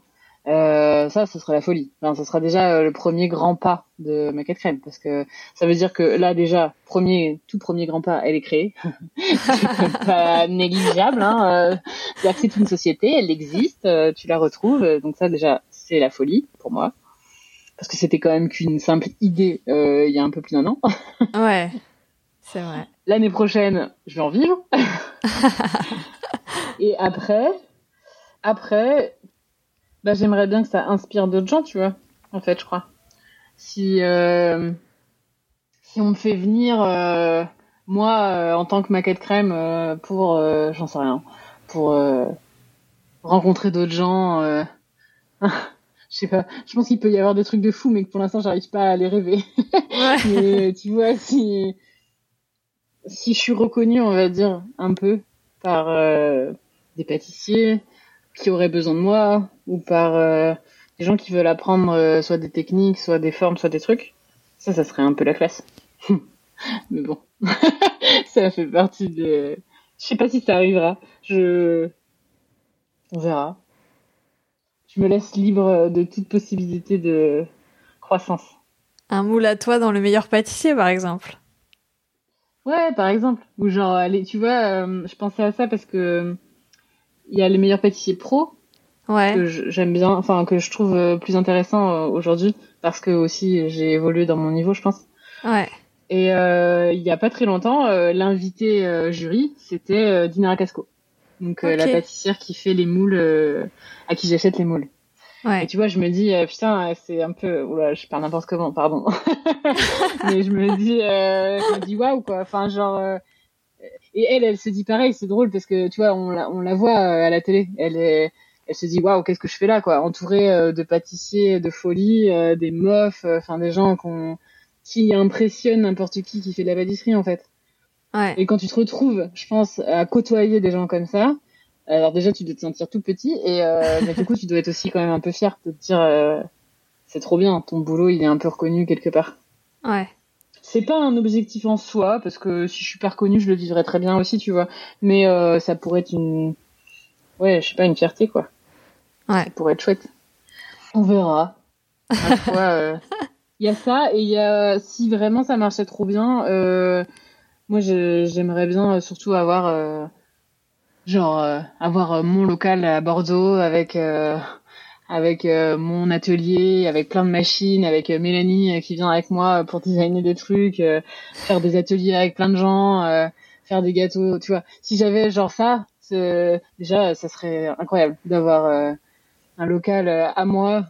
euh, ça, ce sera la folie. Enfin, ce sera déjà euh, le premier grand pas de ma quête crème, parce que ça veut dire que là déjà, premier, tout premier grand pas, elle est créée, c'est pas négligeable. Hein. Euh, c'est une société, elle existe, euh, tu la retrouves, donc ça déjà, c'est la folie pour moi, parce que c'était quand même qu'une simple idée il y a un peu plus d'un an. ouais, c'est vrai. L'année prochaine, je vais en vivre. Et après, après, bah, j'aimerais bien que ça inspire d'autres gens, tu vois, en fait, je crois. Si, euh, si on me fait venir, euh, moi, euh, en tant que maquette crème, euh, pour, euh, j'en sais rien, pour rencontrer d'autres gens, je sais pas, je pense qu'il peut y avoir des trucs de fou, mais que pour l'instant, j'arrive pas à les rêver. mais tu vois, si, si je suis reconnue, on va dire, un peu, par des pâtissiers, qui auraient besoin de moi ou par euh, des gens qui veulent apprendre euh, soit des techniques, soit des formes, soit des trucs. Ça, ça serait un peu la classe. Mais bon, ça fait partie de. Je sais pas si ça arrivera. Je, on verra. Je me laisse libre de toute possibilité de croissance. Un moule à toi dans le meilleur pâtissier, par exemple. Ouais, par exemple. Ou genre, allez, tu vois, euh, je pensais à ça parce que il y a les meilleurs pâtissiers pro ouais. que j'aime bien, enfin que je trouve euh, plus intéressant euh, aujourd'hui parce que aussi j'ai évolué dans mon niveau, je pense. Ouais. Et euh, il y a pas très longtemps, euh, l'invité jury c'était Dinara Casco, donc la pâtissière qui fait les moules, à qui j'achète les moules. Ouais. Et tu vois, je me dis putain, c'est un peu, oula, je parle n'importe comment, pardon. Mais je me dis, je me dis waouh quoi, enfin genre et elle, elle se dit pareil, c'est drôle parce que tu vois, on la, on la voit euh, à la télé. Elle est, elle se dit waouh, qu'est-ce que je fais là quoi, entourée euh, de pâtissiers, de folie, euh, des meufs, enfin des gens qu'on, qui impressionnent n'importe qui qui fait de la pâtisserie en fait. Ouais. Et quand tu te retrouves, je pense, à côtoyer des gens comme ça, alors déjà tu dois te sentir tout petit et mais du coup tu dois être aussi quand même un peu fier de te dire c'est trop bien, ton boulot il est un peu reconnu quelque part. Ouais c'est pas un objectif en soi parce que si je suis pas reconnue, je le vivrais très bien aussi, tu vois. Mais euh, ça pourrait être une, ouais, je sais pas, une fierté quoi. Ouais. Ça pourrait être chouette. On verra. Il y a ça et il y a si vraiment ça marchait trop bien. Euh, moi, j'aimerais bien surtout avoir genre avoir mon local à Bordeaux avec avec euh, mon atelier, avec plein de machines, avec euh, Mélanie euh, qui vient avec moi pour designer des trucs, faire des ateliers avec plein de gens, faire des gâteaux, tu vois. Si j'avais genre ça, déjà ça serait incroyable d'avoir un local à moi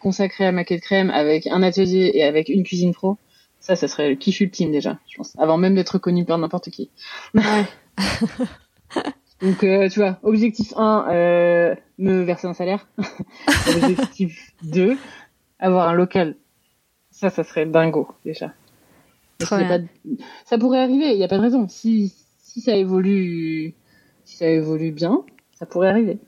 consacré à ma quête crème avec un atelier et avec une cuisine pro. Ça, ça serait le kiff ultime déjà, je pense, avant même d'être connu par n'importe qui. Ouais. Donc, euh, tu vois, objectif 1, euh, me verser un salaire. objectif 2, avoir un local. Ça, ça serait dingo, déjà. Pas... Ça pourrait arriver, il n'y a pas de raison. Si, si ça évolue, si ça évolue bien, ça pourrait arriver.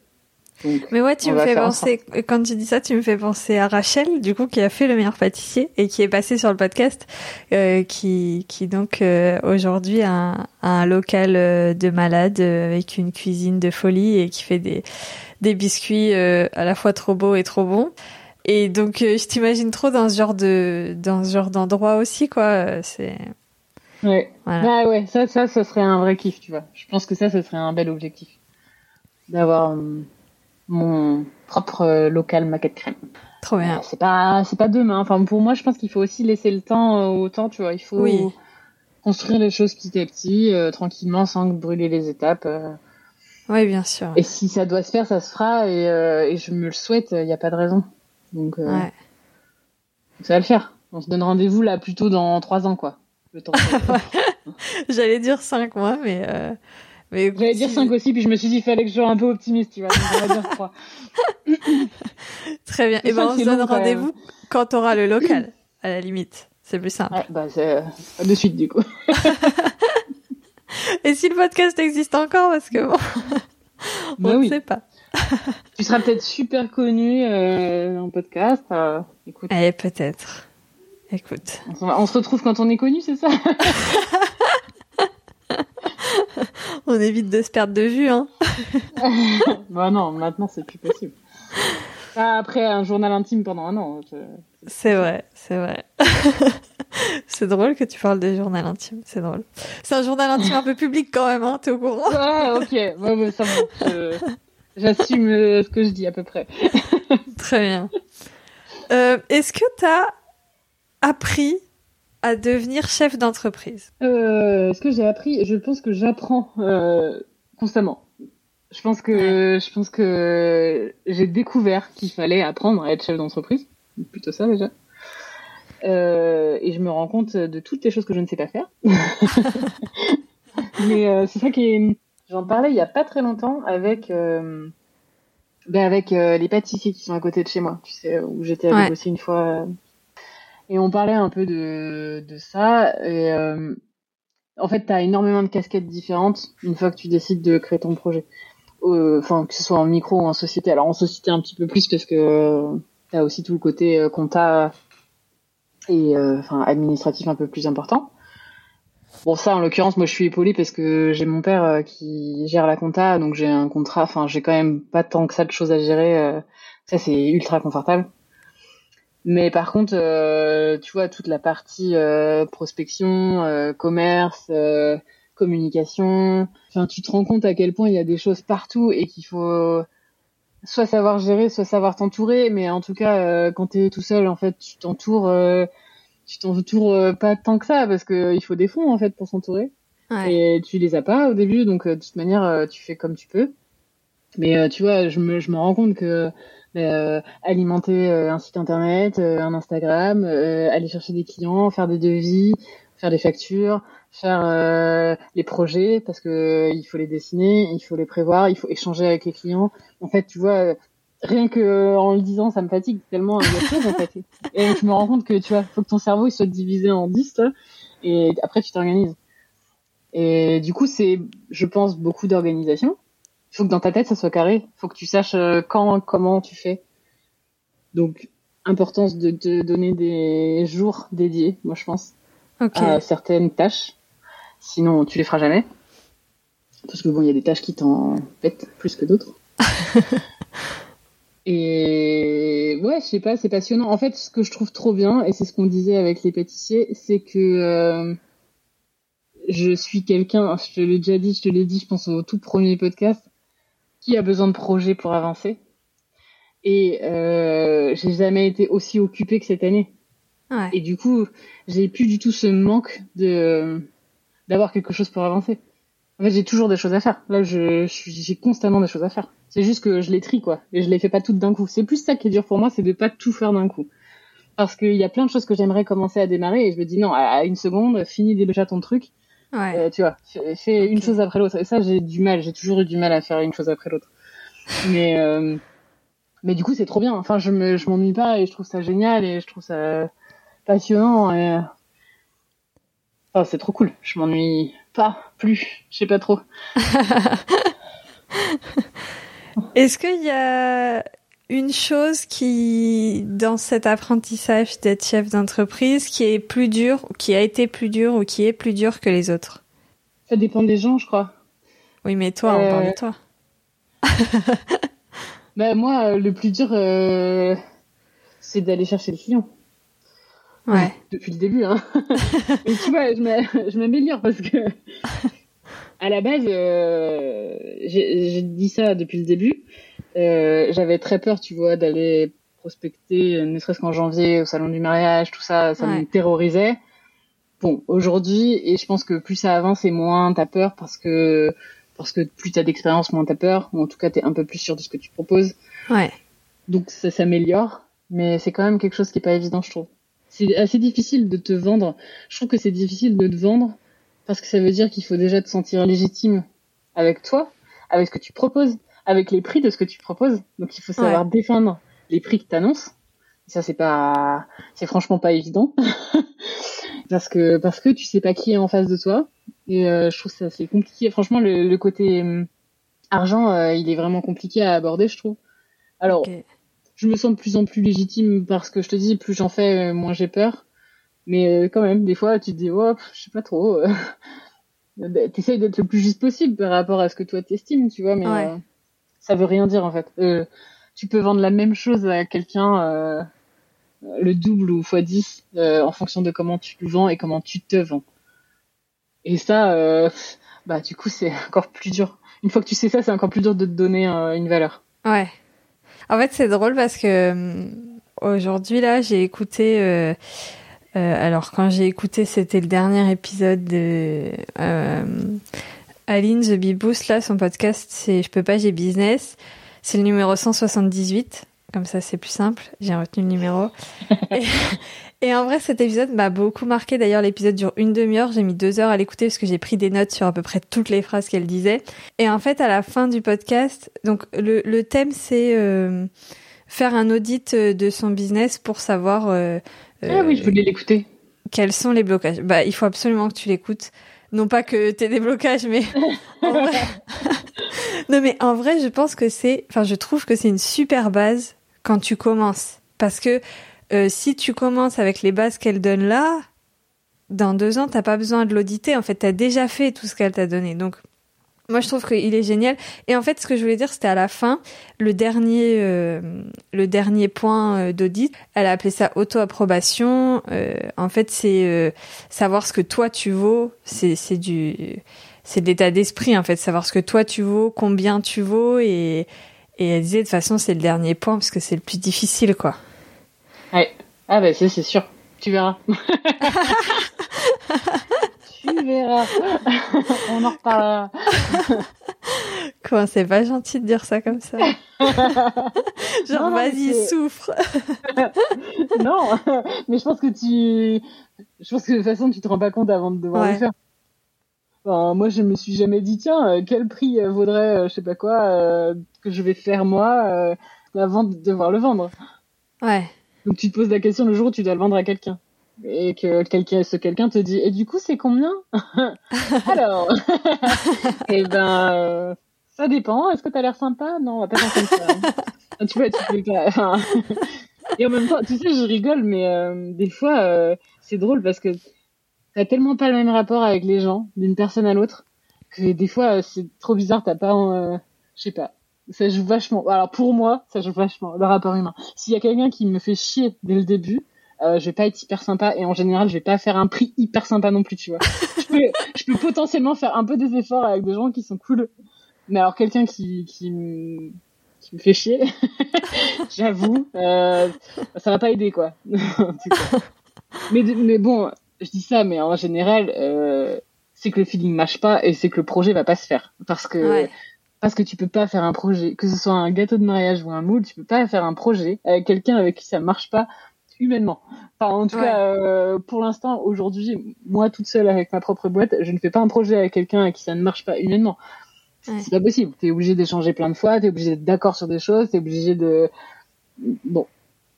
Mais ouais, tu me fais penser, quand tu dis ça, tu me fais penser à Rachel, du coup, qui a fait le meilleur pâtissier et qui est passé sur le podcast, euh, qui, qui donc euh, aujourd'hui a un, un, local euh, de malade avec une cuisine de folie et qui fait des, des biscuits à la fois trop beaux et trop bons. Et donc, je t'imagine trop dans ce genre de, dans ce genre d'endroit aussi, quoi. C'est. Ouais. Voilà. ouais, ça, ça, ça serait un vrai kiff, tu vois. Je pense que ça, ce serait un bel objectif. D'avoir, mon propre euh, local maquette crème. Trop bien. Euh, c'est pas c'est pas demain. Enfin pour moi je pense qu'il faut aussi laisser le temps euh, au temps, tu vois. Il faut construire les choses petit à petit, tranquillement, sans brûler les étapes. Oui, bien sûr. Et si ça doit se faire, ça se fera. Et, et je me le souhaite. Il n'y a pas de raison. Donc ouais. ça va le faire. On se donne rendez-vous là plutôt dans trois ans, quoi. Le temps. J'allais dire cinq mois, mais mais J'allais dire 5 aussi, puis je me suis dit, il fallait que je sois un peu optimiste, tu vois. Donc on va dire 3. Très bien. Et ben, on se donne rendez-vous quand tu auras le local, à la limite. C'est plus simple. Ouais, bah, c'est euh, de suite, du coup. Et si le podcast existe encore, parce que bon, bah on ne sait pas. tu seras peut-être super connu euh, en podcast. Euh, écoute. Eh, peut-être. Écoute. On, on, se retrouve quand on est connu, c'est ça? on évite de se perdre de vue, hein. bah non, maintenant c'est plus possible. Après un journal intime pendant un an. C'est vrai, c'est vrai. c'est drôle que tu parles de journal intime, c'est drôle. C'est un journal intime un peu public quand même, hein, t'es au courant Ouais, ok, ouais, ça J'assume euh, ce que je dis à peu près. Très bien. Euh, Est-ce que t'as appris à devenir chef d'entreprise euh, Ce que j'ai appris, je pense que j'apprends euh, constamment. Je pense que je pense que j'ai découvert qu'il fallait apprendre à être chef d'entreprise, plutôt ça déjà. Euh, et je me rends compte de toutes les choses que je ne sais pas faire. Mais c'est ça qui est. J'en parlais il y a pas très longtemps avec ben avec les pâtissiers qui sont à côté de chez moi. Tu sais où j'étais allée aussi une fois et on parlait un peu de, de ça. Et euh, en fait, tu as énormément de casquettes différentes une fois que tu décides de créer ton projet. Euh, enfin, que ce soit en micro ou en société. Alors en société un petit peu plus parce que euh, tu as aussi tout le côté euh, compta et enfin administratif un peu plus important. Bon ça en l'occurrence moi je suis épaulée parce que j'ai mon père qui gère la compta donc j'ai un contrat enfin j'ai quand même pas tant que ça de choses à gérer ça c'est ultra confortable mais par contre, euh, tu vois, toute la partie euh, prospection, euh, commerce, communication, enfin, tu te rends compte à quel point il y a des choses partout et qu'il faut soit savoir gérer, soit savoir t'entourer. Mais en tout cas, quand tu es tout seul, en fait, tu t'entoures, tu t'entoures pas tant que ça parce que il faut des fonds en fait pour s'entourer. Ouais. Et tu les as pas au début, donc de toute manière, tu fais comme tu peux. Mais tu vois, je me, je me rends compte que euh, alimenter euh, un site internet, euh, un Instagram, aller chercher des clients, faire des devis, faire des factures, faire les projets parce que il faut les dessiner, il faut les prévoir, il faut échanger avec les clients. En fait, tu vois, rien que en le disant, ça me fatigue tellement fait. Et je me rends compte que tu vois, faut que ton cerveau il soit divisé en 10 et après tu t'organises. Et du coup, c'est, je pense, beaucoup d'organisation faut que dans ta tête ça soit carré. Faut que tu saches euh, quand, comment tu fais. Donc, importance de te donner des jours dédiés, moi je pense. à certaines tâches. Sinon, tu les feras jamais. Parce que bon, il y a des tâches qui t'en pètent plus que d'autres. et ouais, je sais pas, c'est passionnant. En fait, ce que je trouve trop bien, et c'est ce qu'on disait avec les pâtissiers, c'est que euh, je suis quelqu'un, je te l'ai déjà dit, je te l'ai dit, je pense au tout premier podcast, qui a besoin de projets pour avancer. Et euh, j'ai jamais été aussi occupée que cette année. Ouais. Et du coup, j'ai plus du tout ce manque de d'avoir quelque chose pour avancer. En fait, j'ai toujours des choses à faire. Là, je j'ai constamment des choses à faire. C'est juste que je les trie quoi, et je les fais pas toutes d'un coup. C'est plus ça qui est dur pour moi, c'est de pas tout faire d'un coup. Parce qu'il y a plein de choses que j'aimerais commencer à démarrer et je me dis non, à une seconde, finis déjà ton truc. Ouais. Euh, tu vois, fais une chose après l'autre. Et ça, j'ai du mal. J'ai toujours eu du mal à faire une chose après l'autre. Mais euh, mais du coup, c'est trop bien. Enfin, je me je m'ennuie pas et je trouve ça génial et je trouve ça passionnant et oh, c'est trop cool. Je m'ennuie pas plus. Je sais pas trop. Est-ce qu'il y a une chose qui, dans cet apprentissage d'être chef d'entreprise, qui est plus dur, qui a été plus dur ou qui est plus dur que les autres? Ça dépend des gens, je crois. Oui, mais toi, on parle de toi. bah, moi, le plus dur, euh, c'est d'aller chercher le client. Ouais. Depuis le début, hein. Mais tu vois, je m'améliore parce que, à la base, euh, j'ai dit ça depuis le début. Euh, J'avais très peur, tu vois, d'aller prospecter, ne serait-ce qu'en janvier, au salon du mariage, tout ça, ça me terrorisait. Bon, aujourd'hui, et je pense que plus ça avance et moins t'as peur parce que parce que plus t'as d'expérience, moins t'as peur, ou en tout cas t'es un peu plus sûr de ce que tu proposes. Ouais. Donc ça s'améliore, mais c'est quand même quelque chose qui est pas évident, je trouve c'est assez difficile de te vendre. Je trouve que c'est difficile de te vendre parce que ça veut dire qu'il faut déjà te sentir légitime avec toi, avec ce que tu proposes, avec les prix de ce que tu proposes. Donc il faut savoir défendre les prix que tu annonces. Ça c'est pas c'est franchement pas évident parce que parce que tu sais pas qui est en face de toi et euh, je trouve ça c'est compliqué. Franchement le, côté hum, argent euh, il est vraiment compliqué à aborder je trouve. Alors je me sens de plus en plus légitime parce que je te dis, plus j'en fais, euh, moins j'ai peur. Mais euh, quand même, des fois, tu te dis, oh, je sais pas trop. Euh, T'essayes d'être le plus juste possible par rapport à ce que toi t'estimes, tu vois, mais euh, ça veut rien dire en fait. tu peux vendre la même chose à quelqu'un le double ou fois 10 en fonction de comment tu le vends et comment tu te vends. Et ça, bah du coup, c'est encore plus dur. Une fois que tu sais ça, c'est encore plus dur de te donner une valeur. Ouais. En fait, c'est drôle parce que euh, aujourd'hui là, j'ai écouté. Euh, euh, alors quand j'ai écouté, c'était le dernier épisode de euh, Aline The Bee Boost là, son podcast, c'est Je peux pas, j'ai business. C'est le numéro 178. Comme ça, c'est plus simple. J'ai retenu le numéro. et, et en vrai, cet épisode m'a beaucoup marqué. D'ailleurs, l'épisode dure une demi-heure. J'ai mis deux heures à l'écouter parce que j'ai pris des notes sur à peu près toutes les phrases qu'elle disait. Et en fait, à la fin du podcast, donc le, le thème, c'est euh, faire un audit euh, de son business pour savoir. Euh, ah oui, je voulais l'écouter. Quels sont les blocages Bah, il faut absolument que tu l'écoutes. Non pas que t'aies des blocages, mais en vrai... non, mais en vrai, je pense que c'est, enfin, je trouve que c'est une super base quand tu commences, parce que euh, si tu commences avec les bases qu'elle donne là, dans deux ans, t'as pas besoin de l'auditer. En fait, t'as déjà fait tout ce qu'elle t'a donné. Donc, moi, je trouve qu'il est génial. Et en fait, ce que je voulais dire, c'était à la fin, le dernier, euh, le dernier point euh, d'audit. Elle a appelé ça auto-approbation. en fait, c'est savoir ce que toi tu vaux. C'est, c'est du, c'est de l'état d'esprit en fait, savoir ce que toi tu vaux, combien tu vaux et et elle disait de toute façon c'est le dernier point parce que c'est le plus difficile quoi. Ouais. Ah bah c'est sûr. Tu verras. tu verras. On en reparlera. Quoi, c'est pas gentil de dire ça comme ça. Genre, vas-y, souffre. non, mais je pense que tu, je pense que de toute façon, tu te rends pas compte avant de devoir le faire. moi, je me suis jamais dit, tiens, euh, quel prix euh, vaudrait, euh, je sais pas quoi, que je vais faire moi avant de devoir le vendre. Ouais. Donc tu te poses la question le jour où tu dois le vendre à quelqu'un. Et que quelqu'un, ce quelqu'un te dit, et du coup, c'est combien? Alors, et eh ben, euh, ça dépend. Est-ce que t'as l'air sympa? Non, on va pas faire comme ça. tu vois, tu peux pas. et en même temps, tu sais, je rigole, mais euh, des fois, euh, c'est drôle parce que t'as tellement pas le même rapport avec les gens d'une personne à l'autre que des fois c'est trop bizarre. T'as pas, euh, je sais pas. Ça joue vachement. Alors pour moi, ça joue vachement le rapport humain. S'il y a quelqu'un qui me fait chier dès le début, euh, je vais pas être hyper sympa et en général je vais pas faire un prix hyper sympa non plus tu vois. Je peux je peux potentiellement faire un peu des efforts avec des gens qui sont cool. Mais alors quelqu'un qui qui me, qui me fait chier j'avoue euh, ça va pas aider quoi. Mais mais bon je dis ça mais en général euh, c'est que le feeling marche pas et c'est que le projet va pas se faire. Parce que Ouais. parce que tu peux pas faire un projet que ce soit un gâteau de mariage ou un moule tu peux pas faire un projet avec quelqu'un avec qui ça marche pas humainement. Enfin, en tout Ouais. cas, euh, pour l'instant, aujourd'hui, moi toute seule avec ma propre boîte, je ne fais pas un projet avec quelqu'un avec qui ça ne marche pas humainement. C'est- Ouais. C'est pas possible. T'es obligé d'échanger plein de fois, t'es obligé d'être d'accord sur des choses, t'es obligé de, bon,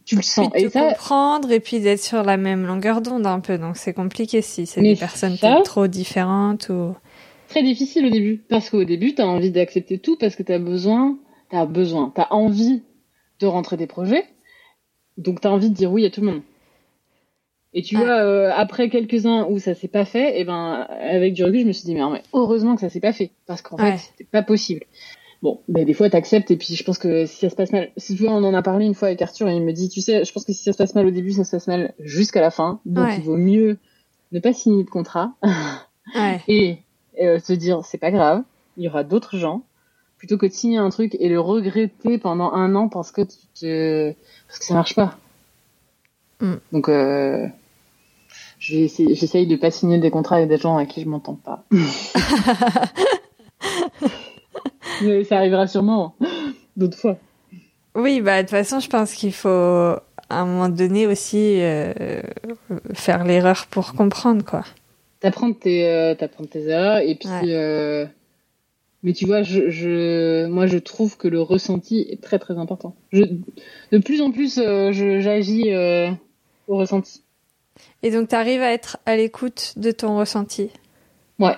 tu le sens. Puis de Et ça, comprendre et puis d'être sur la même longueur d'onde un peu. Donc c'est compliqué si c'est des personnes ça- trop différentes ou. très difficile au début. Parce qu'au début, t'as envie d'accepter tout parce que t'as besoin, t'as besoin, t'as envie de rentrer des projets. Donc t'as envie de dire oui à tout le monde. Et tu vois, euh, après quelques-uns où ça s'est pas fait, et ben avec du recul, je me suis dit mais, non, mais heureusement que ça s'est pas fait parce qu'en Ouais. fait c'était pas possible. Bon, ben des fois t'acceptes et puis je pense que si ça se passe mal, si tu vois, on en a parlé une fois avec Arthur et il me dit, tu sais, je pense que si ça se passe mal au début, ça se passe mal jusqu'à la fin. Donc Ouais. il vaut mieux ne pas signer de contrat Ouais. et euh, se dire c'est pas grave, il y aura d'autres gens, plutôt que de signer un truc et le regretter pendant un an parce que tu te... parce que ça marche pas. Mm. Donc euh, j'essaye de pas signer des contrats avec des gens avec qui je m'entends pas. Mais ça arrivera sûrement d'autres fois. Oui, bah de toute façon, je pense qu'il faut à un moment donné aussi euh, faire l'erreur pour comprendre quoi. T'apprends tes euh, tes erreurs et puis Ouais. Mais tu vois je, je moi je trouve que le ressenti est très très important. Je de plus en plus euh, j'agis euh, au ressenti. Et donc tu arrives à être à l'écoute de ton ressenti? Ouais.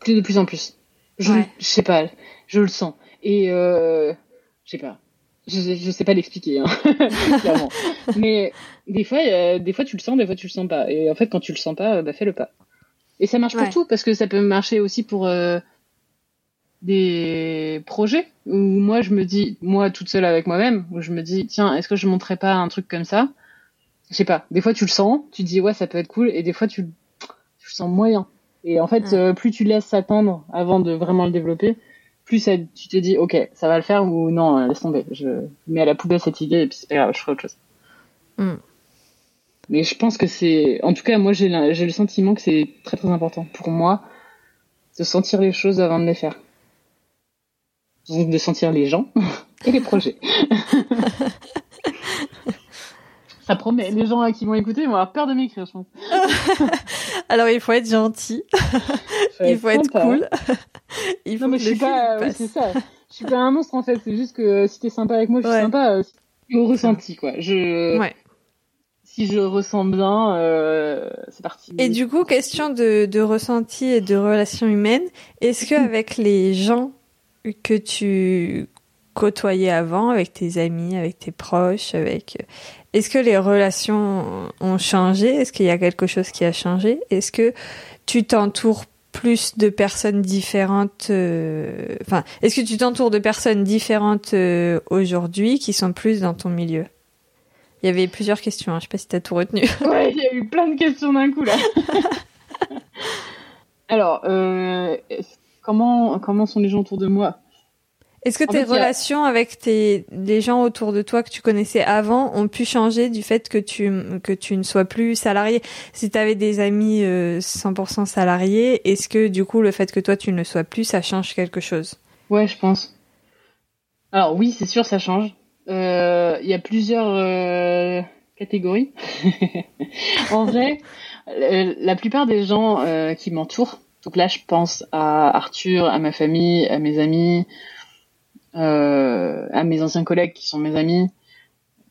Plus de plus en plus. Je Ouais. je sais pas, je le sens et euh, je sais pas. Je, je sais pas l'expliquer hein, clairement. Mais des fois euh, des fois tu le sens, des fois tu le sens pas et en fait quand tu le sens pas bah fais-le pas. Et ça marche Ouais. pour tout parce que ça peut marcher aussi pour des projets où moi je me dis moi toute seule avec moi-même où je me dis tiens est-ce que je montrerais pas un truc comme ça? Je sais pas. Des fois tu le sens tu te dis ouais ça peut être cool et des fois tu, tu le sens moyen. Et en fait Ouais. euh, plus tu laisses s'attendre avant de vraiment le développer plus ça, tu te dis ok ça va le faire ou non euh, laisse tomber je mets à la poubelle cette idée et puis c'est pas grave je ferai autre chose. Mm. mais je pense que c'est en tout cas moi j'ai le sentiment que c'est très très important pour moi de sentir les choses avant de les faire donc de sentir les gens et les projets. Ça promet, les gens là, qui vont écouter vont avoir peur de m'écrire, je pense. Alors il faut être gentil, il faut être sympa. cool. il faut Non mais je suis pas, oui, c'est ça. Je suis pas un monstre en fait, c'est juste que euh, si t'es sympa avec moi, je suis Ouais. sympa. euh, au ressenti quoi. Je, Ouais. si je ressens bien, euh, c'est parti. Et du coup, question de, de ressenti et de relations humaines, est-ce que avec les gens que tu côtoyais avant, avec tes amis, avec tes proches, avec, est-ce que les relations ont changé? Est-ce qu'il y a quelque chose qui a changé? Est-ce que tu t'entoures plus de personnes différentes euh, Enfin, est-ce que tu t'entoures de personnes différentes euh, aujourd'hui qui sont plus dans ton milieu? Il y avait plusieurs questions. Hein, je sais pas si t'as tout retenu. Ouais, il y a eu plein de questions d'un coup là. Alors, euh, comment comment sont les gens autour de moi? Est-ce que En tes fait, a- relations avec tes, les gens autour de toi que tu connaissais avant ont pu changer du fait que tu, que tu ne sois plus salarié? Si tu avais des amis euh, 100% salariés, est-ce que du coup le fait que toi tu ne le sois plus, ça change quelque chose? Ouais, je pense. Alors oui, c'est sûr, ça change. Euh, Il y a plusieurs euh, catégories. en vrai, euh, la plupart des gens euh, qui m'entourent, donc là je pense à Arthur, à ma famille, à mes amis, euh, à mes anciens collègues qui sont mes amis.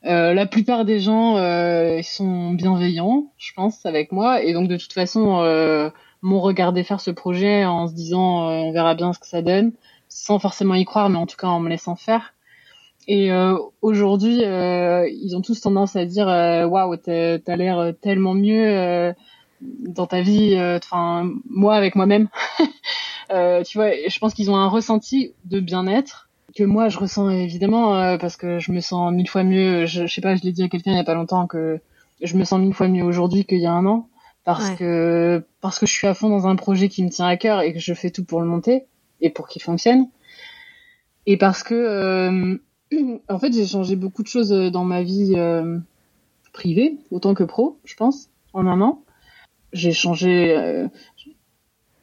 Euh, la plupart des gens euh, sont bienveillants, je pense, avec moi, et donc de toute façon euh, m'ont regardé faire ce projet en se disant euh, on verra bien ce que ça donne sans forcément y croire, mais en tout cas en me laissant faire. Et euh, aujourd'hui, euh, ils ont tous tendance à dire waouh, t'as t'as l'air tellement mieux, dans ta vie, enfin moi avec moi-même. tu vois, je pense qu'ils ont un ressenti de bien-être que moi je ressens évidemment parce que je me sens mille fois mieux. Je, je sais pas, je l'ai dit à quelqu'un il y a pas longtemps que je me sens mille fois mieux aujourd'hui qu'il y a un an parce que parce que je suis à fond dans un projet qui me tient à cœur et que je fais tout pour le monter et pour qu'il fonctionne et parce que euh, en fait j'ai changé beaucoup de choses dans ma vie euh, privée autant que pro je pense en un an j'ai changé euh,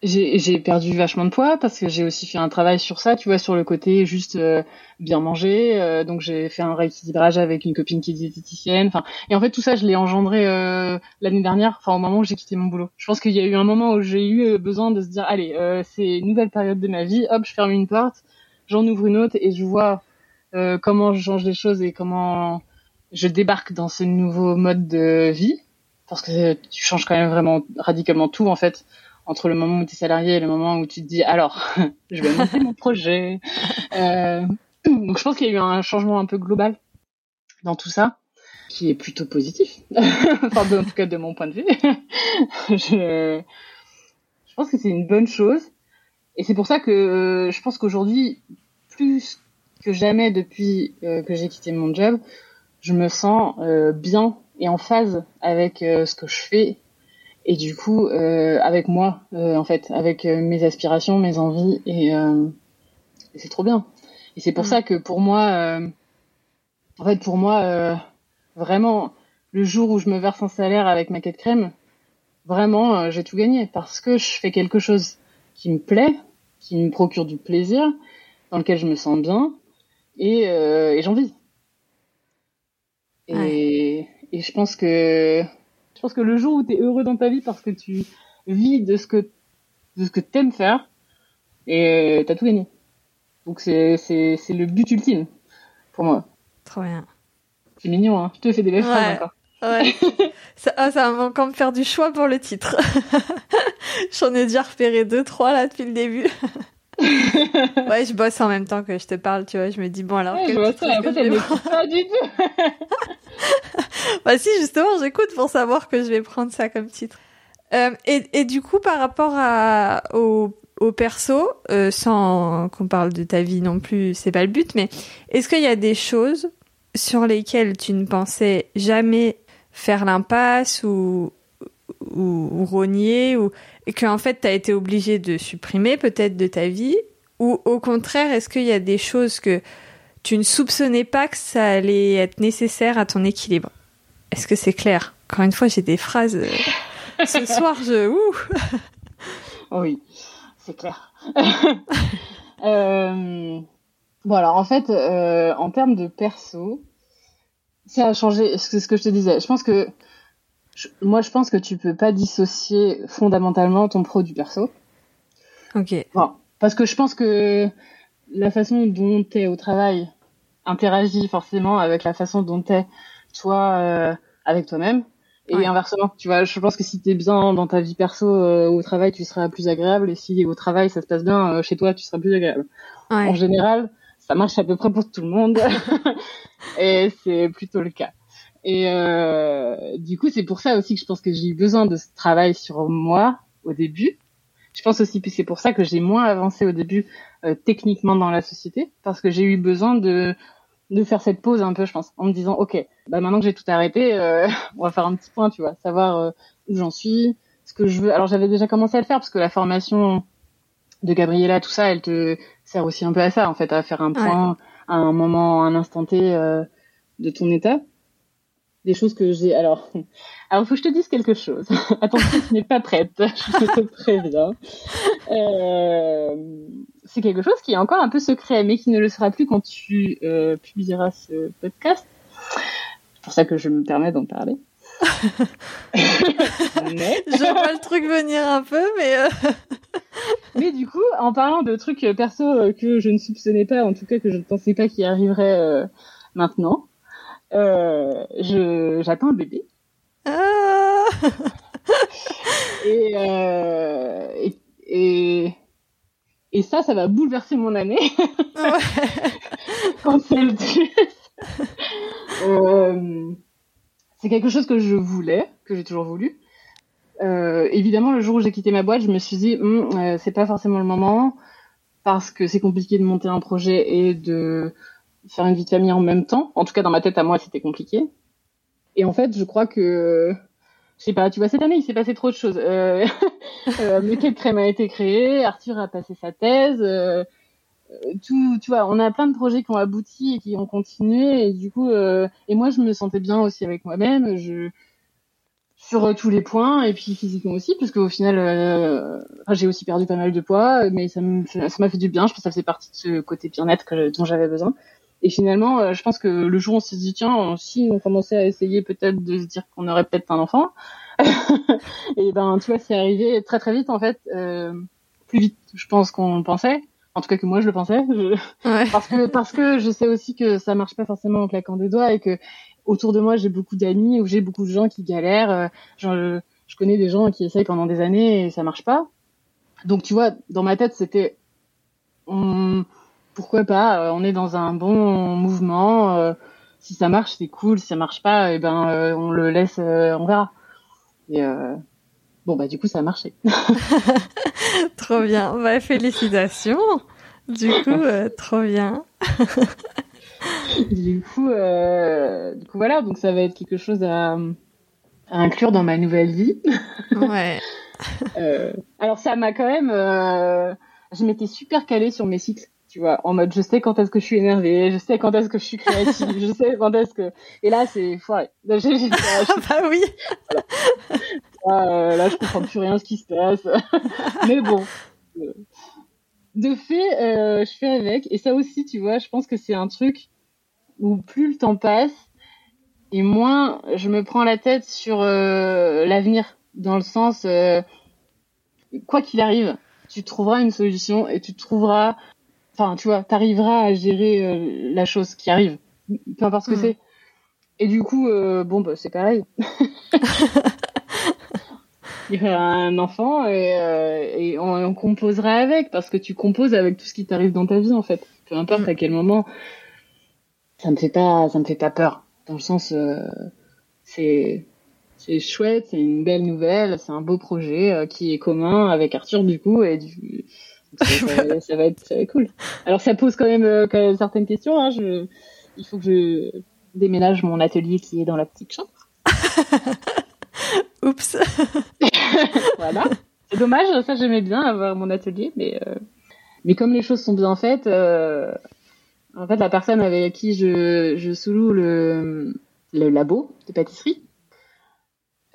j'ai perdu vachement de poids parce que j'ai aussi fait un travail sur ça, tu vois, sur le côté juste euh, bien manger. Euh, donc j'ai fait un rééquilibrage avec une copine qui est diététicienne. Enfin, et en fait tout ça, je l'ai engendré euh, l'année dernière, enfin au moment où j'ai quitté mon boulot. Je pense qu'il y a eu un moment où j'ai eu besoin de se dire, allez, c'est une nouvelle période de ma vie. Hop, je ferme une porte, j'en ouvre une autre et je vois comment je change les choses et comment je débarque dans ce nouveau mode de vie. Parce que tu changes quand même vraiment radicalement tout en fait entre le moment où tu es salarié et le moment où tu te dis alors je vais monter mon projet. Euh, donc je pense qu'il y a eu un changement un peu global dans tout ça qui est plutôt positif. enfin en tout cas de mon point de vue. je, je pense que c'est une bonne chose et c'est pour ça que euh, je pense qu'aujourd'hui plus que jamais depuis euh, que j'ai quitté mon job, je me sens bien et en phase avec ce que je fais et du coup euh, avec moi euh, en fait avec euh, mes aspirations mes envies et, euh, et c'est trop bien et c'est pour mm. ça que pour moi euh, en fait pour moi vraiment le jour où je me verse un salaire avec ma quête crème vraiment j'ai tout gagné parce que je fais quelque chose qui me plaît qui me procure du plaisir dans lequel je me sens bien et, et j'en vis et, ouais. Et je pense que je pense que le jour où tu es heureux dans ta vie parce que tu vis de ce que de ce que t'aimes faire, et euh, t'as tout gagné. Donc c'est c'est c'est le but ultime pour moi. Trop bien. C'est mignon, hein. Je te fais des belles ouais. encore. Ouais. ça, ah, ça va encore me faire du choix pour le titre. J'en ai déjà repéré deux, trois là depuis le début. ouais, je bosse en même temps que je te parle, tu vois. Je me dis, bon, alors. Ouais, je vois ça. En fait, elle pas du tout. bah, si, justement, j'écoute pour savoir que je vais prendre ça comme titre. Euh, et, et du coup, par rapport à, au, au perso, euh, sans qu'on parle de ta vie non plus, c'est pas le but, mais est-ce qu'il y a des choses sur lesquelles tu ne pensais jamais faire l'impasse ou, ou, ou rogner ou qu'en fait tu as été obligé de supprimer peut-être de ta vie ou au contraire est-ce qu'il y a des choses que tu ne soupçonnais pas que ça allait être nécessaire à ton équilibre? Est-ce que c'est clair? Encore une fois, j'ai des phrases euh, ce soir je ouh Oui, c'est clair. euh... Bon alors en fait euh, en termes de perso, ça a changé. C'est ce que je te disais. Je pense que moi, je pense que tu peux pas dissocier fondamentalement ton pro du perso. Ok. Bon, parce que je pense que la façon dont tu es au travail interagit forcément avec la façon dont tu es toi euh, avec toi-même. Et ouais. inversement, tu vois, je pense que si tu es bien dans ta vie perso euh, au travail, tu seras plus agréable. Et si au travail ça se passe bien euh, chez toi, tu seras plus agréable. Ouais. En général, ça marche à peu près pour tout le monde. et c'est plutôt le cas. Et euh, du coup, c'est pour ça aussi que je pense que j'ai eu besoin de ce travail sur moi au début. Je pense aussi que c'est pour ça que j'ai moins avancé au début euh, techniquement dans la société, parce que j'ai eu besoin de de faire cette pause un peu, je pense, en me disant, ok, bah maintenant que j'ai tout arrêté, euh, on va faire un petit point, tu vois, savoir euh, où j'en suis, ce que je veux. Alors j'avais déjà commencé à le faire parce que la formation de Gabriella, tout ça, elle te sert aussi un peu à ça, en fait, à faire un point ouais. à un moment, à un instant T euh, de ton état des choses que j'ai. Alors, alors, faut que je te dise quelque chose. Attention, tu n'es pas prête. je te préviens. Euh, c'est quelque chose qui est encore un peu secret, mais qui ne le sera plus quand tu euh, publieras ce podcast. C'est pour ça que je me permets d'en parler. mais... Je vois le truc venir un peu, mais. Euh... mais du coup, en parlant de trucs perso que je ne soupçonnais pas, en tout cas que je ne pensais pas qu'il arriverait euh, maintenant, euh, je j'attends un bébé. Ah et, euh, et, et et ça, ça va bouleverser mon année. Quand c'est le euh, c'est quelque chose que je voulais, que j'ai toujours voulu. Euh, évidemment, le jour où j'ai quitté ma boîte, je me suis dit, hm, euh, c'est pas forcément le moment parce que c'est compliqué de monter un projet et de faire une vie de famille en même temps. En tout cas, dans ma tête à moi, c'était compliqué. Et en fait, je crois que, je sais pas, tu vois, cette année, il s'est passé trop de choses. Euh, euh, Crème a été créé, Arthur a passé sa thèse. Euh, tout, tu vois, on a plein de projets qui ont abouti et qui ont continué. Et du coup, euh, et moi, je me sentais bien aussi avec moi-même. Je sur euh, tous les points et puis physiquement aussi parce qu'au final euh, j'ai aussi perdu pas mal de poids mais ça m'a fait du bien je pense que ça faisait partie de ce côté bien-être dont j'avais besoin et finalement euh, je pense que le jour où on s'est dit tiens si on commençait à essayer peut-être de se dire qu'on aurait peut-être un enfant et ben tu vois c'est arrivé très très vite en fait euh, plus vite je pense qu'on pensait en tout cas que moi je le pensais je... Ouais. parce que parce que je sais aussi que ça marche pas forcément en claquant des doigts et que autour de moi, j'ai beaucoup d'amis ou j'ai beaucoup de gens qui galèrent. Euh, genre, je, je, connais des gens qui essayent pendant des années et ça marche pas. Donc, tu vois, dans ma tête, c'était pourquoi pas euh, On est dans un bon mouvement. Euh, si ça marche, c'est cool. Si ça marche pas, et eh ben, on le laisse, on verra. Et bon, bah, du coup, ça a marché. trop bien. Bah, félicitations. Du coup, trop bien. du coup, euh, du coup voilà, donc ça va être quelque chose à, à inclure dans ma nouvelle vie. ouais. euh, alors ça m'a quand même, euh, je m'étais super calée sur mes cycles, tu vois, en mode je sais quand est-ce que je suis énervée, je sais quand est-ce que je suis créative, je sais quand est-ce que, et là c'est foiré. Là, j'ai, j'ai, bah oui. Voilà. Euh, là je comprends plus rien ce qui se passe, mais bon. De fait, euh, je fais avec. Et ça aussi, tu vois, je pense que c'est un truc où plus le temps passe et moins je me prends la tête sur euh, l'avenir. Dans le sens, euh, quoi qu'il arrive, tu trouveras une solution et tu trouveras, enfin, tu vois, t'arriveras à gérer euh, la chose qui arrive, peu importe ce que mmh. c'est. Et du coup, euh, bon, bah, c'est pareil. il y aura un enfant et, euh, et on, on, composera avec parce que tu composes avec tout ce qui t'arrive dans ta vie en fait. Peu importe mm. à quel moment. Ça me fait pas, ça me fait pas peur. Dans le sens, euh, c'est c'est chouette, c'est une belle nouvelle, c'est un beau projet euh, qui est commun avec Arthur du coup et du ça, ça, va être, cool. Alors ça pose quand même, euh, quand même certaines questions. Hein. Je, il faut que je déménage mon atelier qui est dans la petite chambre. Oups. voilà. C'est dommage, ça j'aimais bien avoir mon atelier, mais euh... mais comme les choses sont bien faites, euh... en fait la personne avec qui je je sous-loue le le labo de pâtisserie,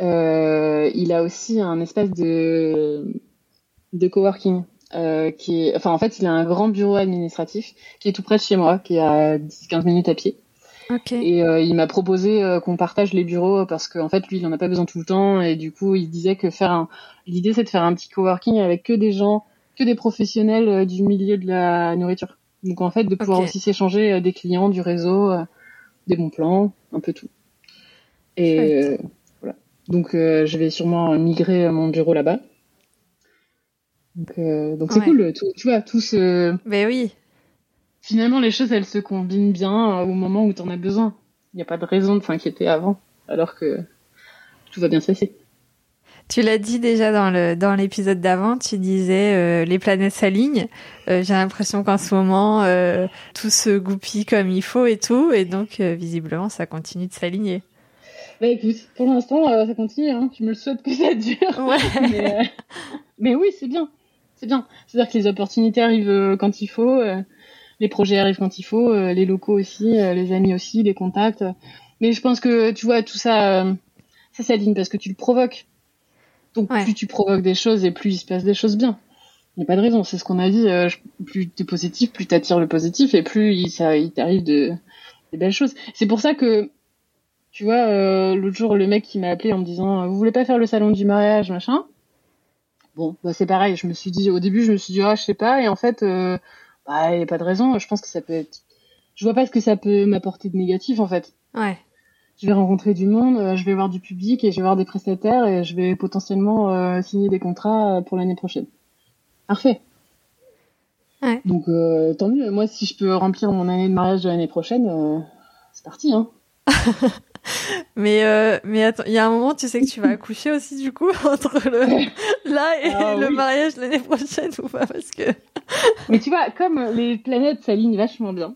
euh... il a aussi un espace de de coworking. Euh, qui est, enfin en fait il a un grand bureau administratif qui est tout près de chez moi, qui est à 10-15 minutes à pied. Okay. Et euh, il m'a proposé euh, qu'on partage les bureaux parce qu'en fait lui il en a pas besoin tout le temps et du coup il disait que faire un l'idée c'est de faire un petit coworking avec que des gens que des professionnels euh, du milieu de la nourriture. Donc en fait de pouvoir okay. aussi s'échanger euh, des clients, du réseau, des bons plans, un peu tout. Et voilà. Donc je vais sûrement migrer mon bureau là-bas. Donc donc c'est ouais. cool tout, tu vois tout ce Ben oui finalement, les choses, elles se combinent bien au moment où tu en as besoin. Il n'y a pas de raison de s'inquiéter avant, alors que tout va bien se passer. Tu l'as dit déjà dans le dans l'épisode d'avant, tu disais euh, les planètes s'alignent. Euh, J'ai l'impression qu'en ce moment euh, tout se goupille comme il faut et tout, et donc euh, visiblement ça continue de s'aligner. Bah écoute, pour l'instant euh, ça continue. Hein. Je me le souhaite que ça dure. Ouais. mais, mais, oui, c'est bien, c'est bien. C'est-à-dire que les opportunités arrivent quand il faut les projets arrivent quand il faut, euh, les locaux aussi, euh, les amis aussi, les contacts. Mais je pense que tu vois tout ça, euh, ça s'aligne parce que tu le provoques. Donc ouais. plus tu provoques des choses et plus il se passe des choses bien. Il n'y a pas de raison, c'est ce qu'on a dit. Euh, plus tu es positif, plus tu attires le positif et plus il, ça, il t'arrive de des belles choses. C'est pour ça que tu vois, euh, l'autre jour, le mec qui m'a appelé en me disant Vous voulez pas faire le salon du mariage, machin? Bon, bah c'est pareil. Je me suis dit, au début, je me suis dit Ah, je sais pas. Et en fait, euh, bah, y a pas de raison. Je pense que ça peut être. Je vois pas ce que ça peut m'apporter de négatif en fait. Ouais. Je vais rencontrer du monde, euh, je vais voir du public et je vais voir des prestataires et je vais potentiellement euh, signer des contrats euh, pour l'année prochaine. Parfait. Ouais. Donc euh, tant mieux. Moi, si je peux remplir mon année de mariage de l'année prochaine, c'est parti. Hein. mais euh, mais attends, il y a un moment, tu sais que tu vas accoucher aussi du coup entre le là et Ah le oui. mariage l'année prochaine ou pas parce que Mais tu vois, comme les planètes s'alignent vachement bien,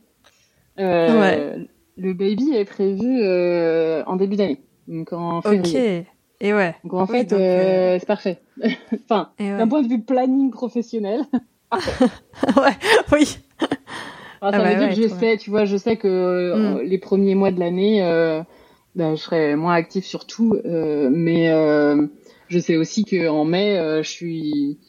euh, le baby est prévu euh, en début d'année, donc en ok février. et ouais Donc en Oui, fait, donc, c'est parfait. enfin, ouais. d'un point de vue planning professionnel, ouais oui enfin, ça Ah bah veut dire ouais, que je sais, tu vois, je sais que euh, les premiers mois de l'année, ben, je serai moins active sur tout, euh, mais euh, je sais aussi que en mai, euh, je suis,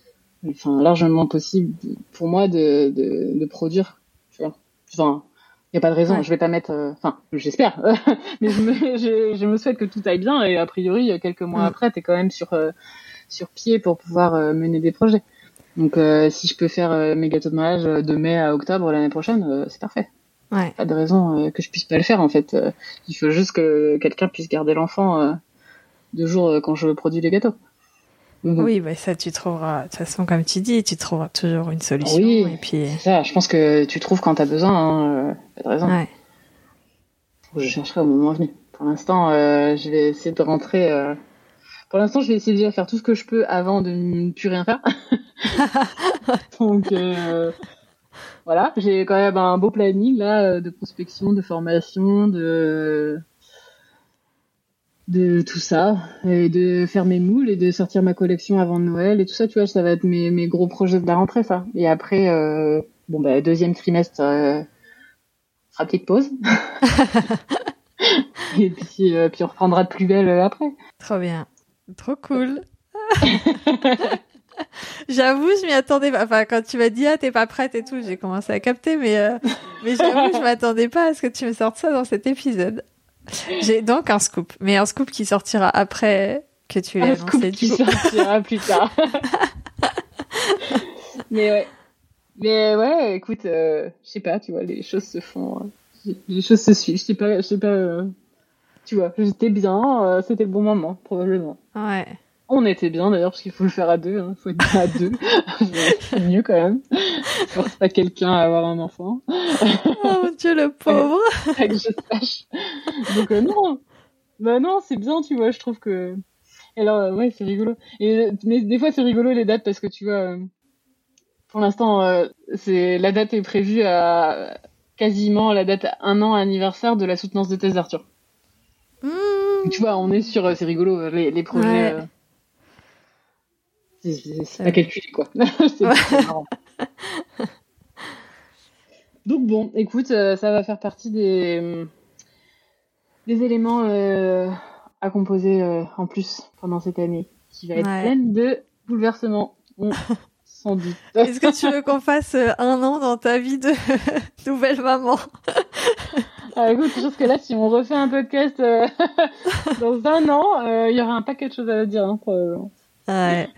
enfin, largement possible pour moi de, de, de produire, tu vois. Enfin, il y a pas de raison, Ouais. je vais pas mettre, euh, enfin, j'espère, mais je me, je, je me souhaite que tout aille bien et a priori, quelques mois Mm. après, t'es quand même sur euh, sur pied pour pouvoir euh, mener des projets. Donc, euh, si je peux faire mes gâteaux de mariage de mai à octobre l'année prochaine, euh, c'est parfait ouais pas de raison euh, que je puisse pas le faire en fait. Euh, il faut juste que quelqu'un puisse garder l'enfant euh, deux jours quand je produis les gâteaux. Donc, oui bah ça tu trouveras de toute façon comme tu dis tu trouveras toujours une solution Oui. et puis ça, je pense que tu trouves quand t'as besoin, hein, pas de raison. ouais Je chercherai au moment venu. Pour l'instant, euh, je vais essayer de rentrer. euh, Pour l'instant, je vais essayer déjà de faire tout ce que je peux avant de ne plus rien faire. Donc euh, voilà, j'ai quand même un beau planning là euh, de prospection, de formation, de de tout ça et de faire mes moules et de sortir ma collection avant Noël et tout ça tu vois ça va être mes, mes gros projets de la rentrée ça. Et après euh, bon bah deuxième trimestre euh, sera petite pause. Et puis euh, puis on reprendra de plus belle euh, après. Trop bien. Trop cool J'avoue, je m'y attendais pas. Enfin, quand tu m'as dit ah t'es pas prête et tout, j'ai commencé à capter, mais euh, mais j'avoue, je m'attendais pas à ce que tu me sortes ça dans cet épisode. J'ai donc un scoop, mais un scoop qui sortira après que tu l'aies un scoop annoncé. qui sortira plus tard mais ouais mais ouais écoute euh, je sais pas tu vois les choses se font euh, les choses se suivent je sais pas je sais pas euh, tu vois j'étais bien euh, c'était le bon moment probablement Ouais. On était bien d'ailleurs parce qu'il faut le faire à deux il faut être bien à deux c'est mieux quand même force pas quelqu'un à avoir un enfant Oh mon dieu, le pauvre. pas que je sache. Donc euh, non, bah non, c'est bien, tu vois. Je trouve que. Et alors euh, ouais, c'est rigolo. Et mais des fois c'est rigolo les dates parce que tu vois, euh, pour l'instant, euh, c'est la date est prévue à quasiment la date un an anniversaire de la soutenance de thèse d'Arthur. Mmh. Tu vois, on est sur, c'est rigolo les, les projets. Ouais. euh, Ouais. pas calculé quoi. c'est c'est marrant. Donc bon, écoute, euh, ça va faire partie des des éléments euh, à composer euh, en plus pendant cette année, qui va être Ouais. pleine de bouleversements, on sans doute. Est-ce que tu veux qu'on fasse un an dans ta vie de nouvelle maman? Ah, écoute, je pense que là, si on refait un podcast euh, dans un an, euh, il y aura un paquet de choses à dire, hein, probablement. Ouais.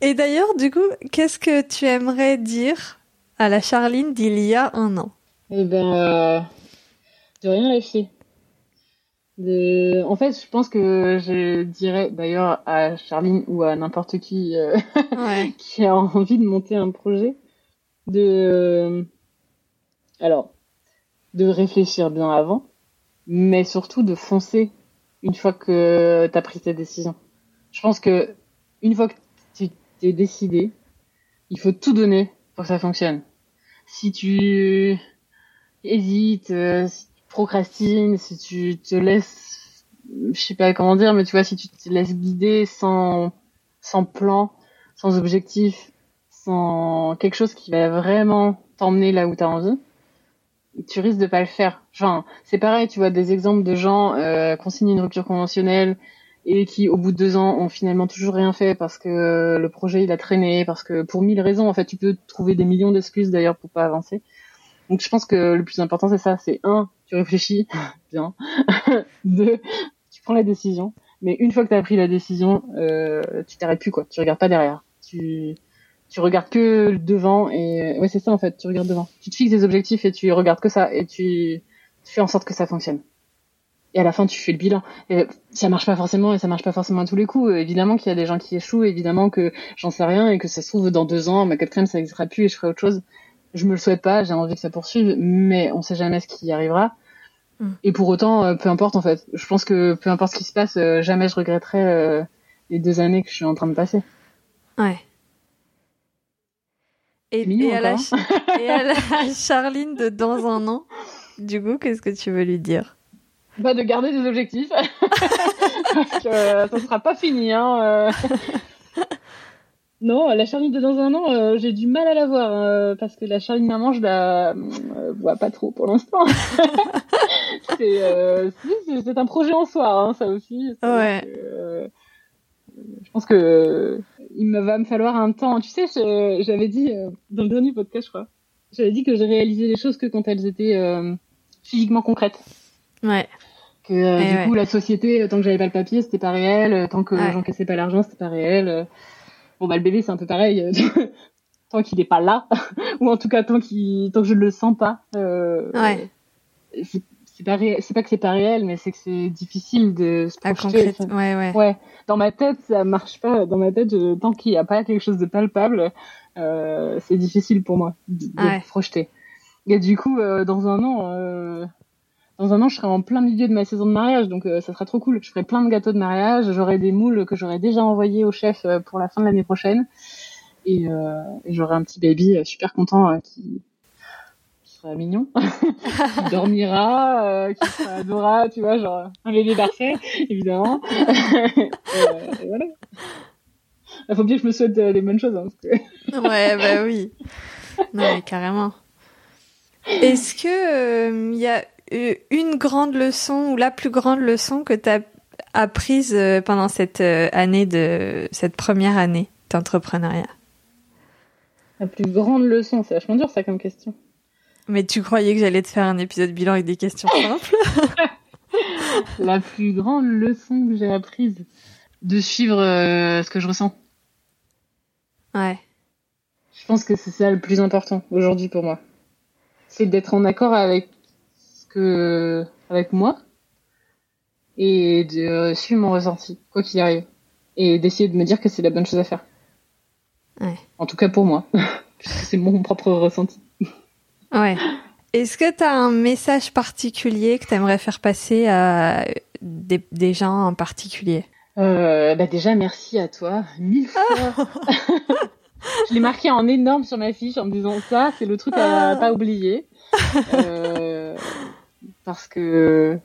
Et d'ailleurs, du coup, qu'est-ce que tu aimerais dire à la Charline d'il y a un an? Eh ben, euh, de rien lâcher. De... En fait, je pense que je dirais d'ailleurs à Charline ou à n'importe qui euh, Ouais. qui a envie de monter un projet, de euh, alors de réfléchir bien avant, mais surtout de foncer une fois que tu as pris ta décision. Je pense que une fois que t'es décidé, il faut tout donner pour que ça fonctionne. Si tu hésites, euh, si tu procrastines, si tu te laisses, je sais pas comment dire, mais tu vois, si tu te laisses guider sans sans plan, sans objectif, sans quelque chose qui va vraiment t'emmener là où tu as envie, tu risques de pas le faire. Enfin, c'est pareil, tu vois des exemples de gens euh, une rupture conventionnelle et qui, au bout de deux ans, ont finalement toujours rien fait parce que euh, le projet il a traîné, parce que pour mille raisons, en fait, tu peux trouver des millions d'excuses d'ailleurs pour pas avancer. Donc, je pense que le plus important c'est ça, c'est un, tu réfléchis bien, deux, tu prends la décision. Mais une fois que tu as pris la décision, euh, tu t'arrêtes plus quoi. Tu regardes pas derrière. Tu tu regardes que devant et ouais c'est ça en fait. Tu regardes devant. Tu te fixes des objectifs et tu regardes que ça et tu, tu fais en sorte que ça fonctionne. Et à la fin tu fais le bilan. Et ça marche pas forcément et ça marche pas forcément à tous les coups. Évidemment qu'il y a des gens qui échouent. Évidemment que j'en sais rien et que ça se trouve dans deux ans ma quatrième ça n'existera plus et je ferai autre chose. Je me le souhaite pas. J'ai envie que ça poursuive, mais on sait jamais ce qui arrivera. Mm. Et pour autant, euh, peu importe en fait. Je pense que peu importe ce qui se passe, euh, jamais je regretterai euh, les deux années que je suis en train de passer. Ouais. Et, et, à la, et, à la, Charline de dans un an, du coup, qu'est-ce que tu veux lui dire? Bah de garder des objectifs, que ça sera pas fini. Hein, non, la Charline de dans un an, euh, j'ai du mal à la voir euh, parce que la Charline maman, je la euh, vois pas trop pour l'instant. c'est un projet en soi, hein, ça aussi. Ouais. je pense que il me va me falloir un temps. Tu sais, j'avais dit dans le dernier podcast, je crois, j'avais dit que j'ai réalisé les choses que quand elles étaient physiquement concrètes. Ouais. Que du coup, la société, tant que j'avais pas le papier, c'était pas réel. Tant que j'encaissais pas l'argent, c'était pas réel Bon bah le bébé c'est un peu pareil, euh, tant qu'il n'est pas là, ou en tout cas tant qu'il, tant que je le sens pas. Euh, ouais. C'est pas c'est pas que c'est pas réel, mais c'est que c'est difficile de se projeter. ouais, ouais. Ouais. Dans ma tête, ça marche pas. Dans ma tête, tant qu'il n'y a pas quelque chose de palpable, euh, c'est difficile pour moi de, de projeter. Et du coup, euh, dans un an, euh, dans un an, je serai en plein milieu de ma saison de mariage, donc euh, ça sera trop cool. Je ferai plein de gâteaux de mariage, j'aurai des moules que j'aurai déjà envoyés au chef euh, pour la fin de l'année prochaine, et, euh, et j'aurai un petit baby euh, super content qui, qui, sera mignon, qui dormira, qui sera adorable, tu vois, genre un bébé parfait, évidemment. et, voilà. Il faut bien que je me souhaite les bonnes choses. Hein, parce que... ouais, bah oui. Ouais, carrément. Est-ce que il y a euh, une grande leçon ou la plus grande leçon que tu as apprise euh, pendant cette euh, année de cette première année d'entrepreneuriat? La plus grande leçon, c'est vachement dur ça comme question. Mais tu croyais que j'allais te faire un épisode bilan avec des questions simples? La plus grande leçon que j'ai apprise de suivre ce que je ressens. Ouais. Je pense que c'est ça le plus important aujourd'hui pour moi. C'est d'être en accord avec que avec moi et de suivre mon ressenti, quoi qu'il arrive, et d'essayer de me dire que c'est la bonne chose à faire. Ouais. En tout cas pour moi, puisque c'est mon propre ressenti. Ouais. Est-ce que tu as un message particulier que tu aimerais faire passer à des, des gens en particulier? Euh, bah Déjà, merci à toi, mille fois. Je l'ai marqué en énorme sur ma fiche en me disant ça, c'est le truc à pas oublier. Euh, parce que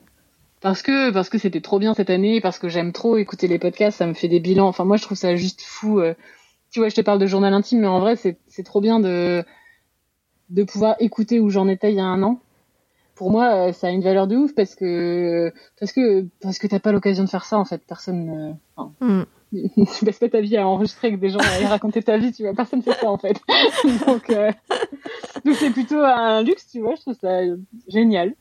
parce que parce que c'était trop bien cette année, parce que j'aime trop écouter les podcasts, ça me fait des bilans. Enfin moi je trouve ça juste fou. Euh. Tu vois, je te parle de journal intime, mais en vrai c'est c'est trop bien de de pouvoir écouter où j'en étais il y a un an. Pour moi, euh, ça a une valeur de ouf parce que parce que parce que t'as pas l'occasion de faire ça en fait. Personne. Enfin, mm. tu passes pas ta vie à enregistrer avec des gens et raconter ta vie, tu vois. Personne fait ça en fait. donc euh, donc c'est plutôt un luxe, tu vois. Je trouve ça génial.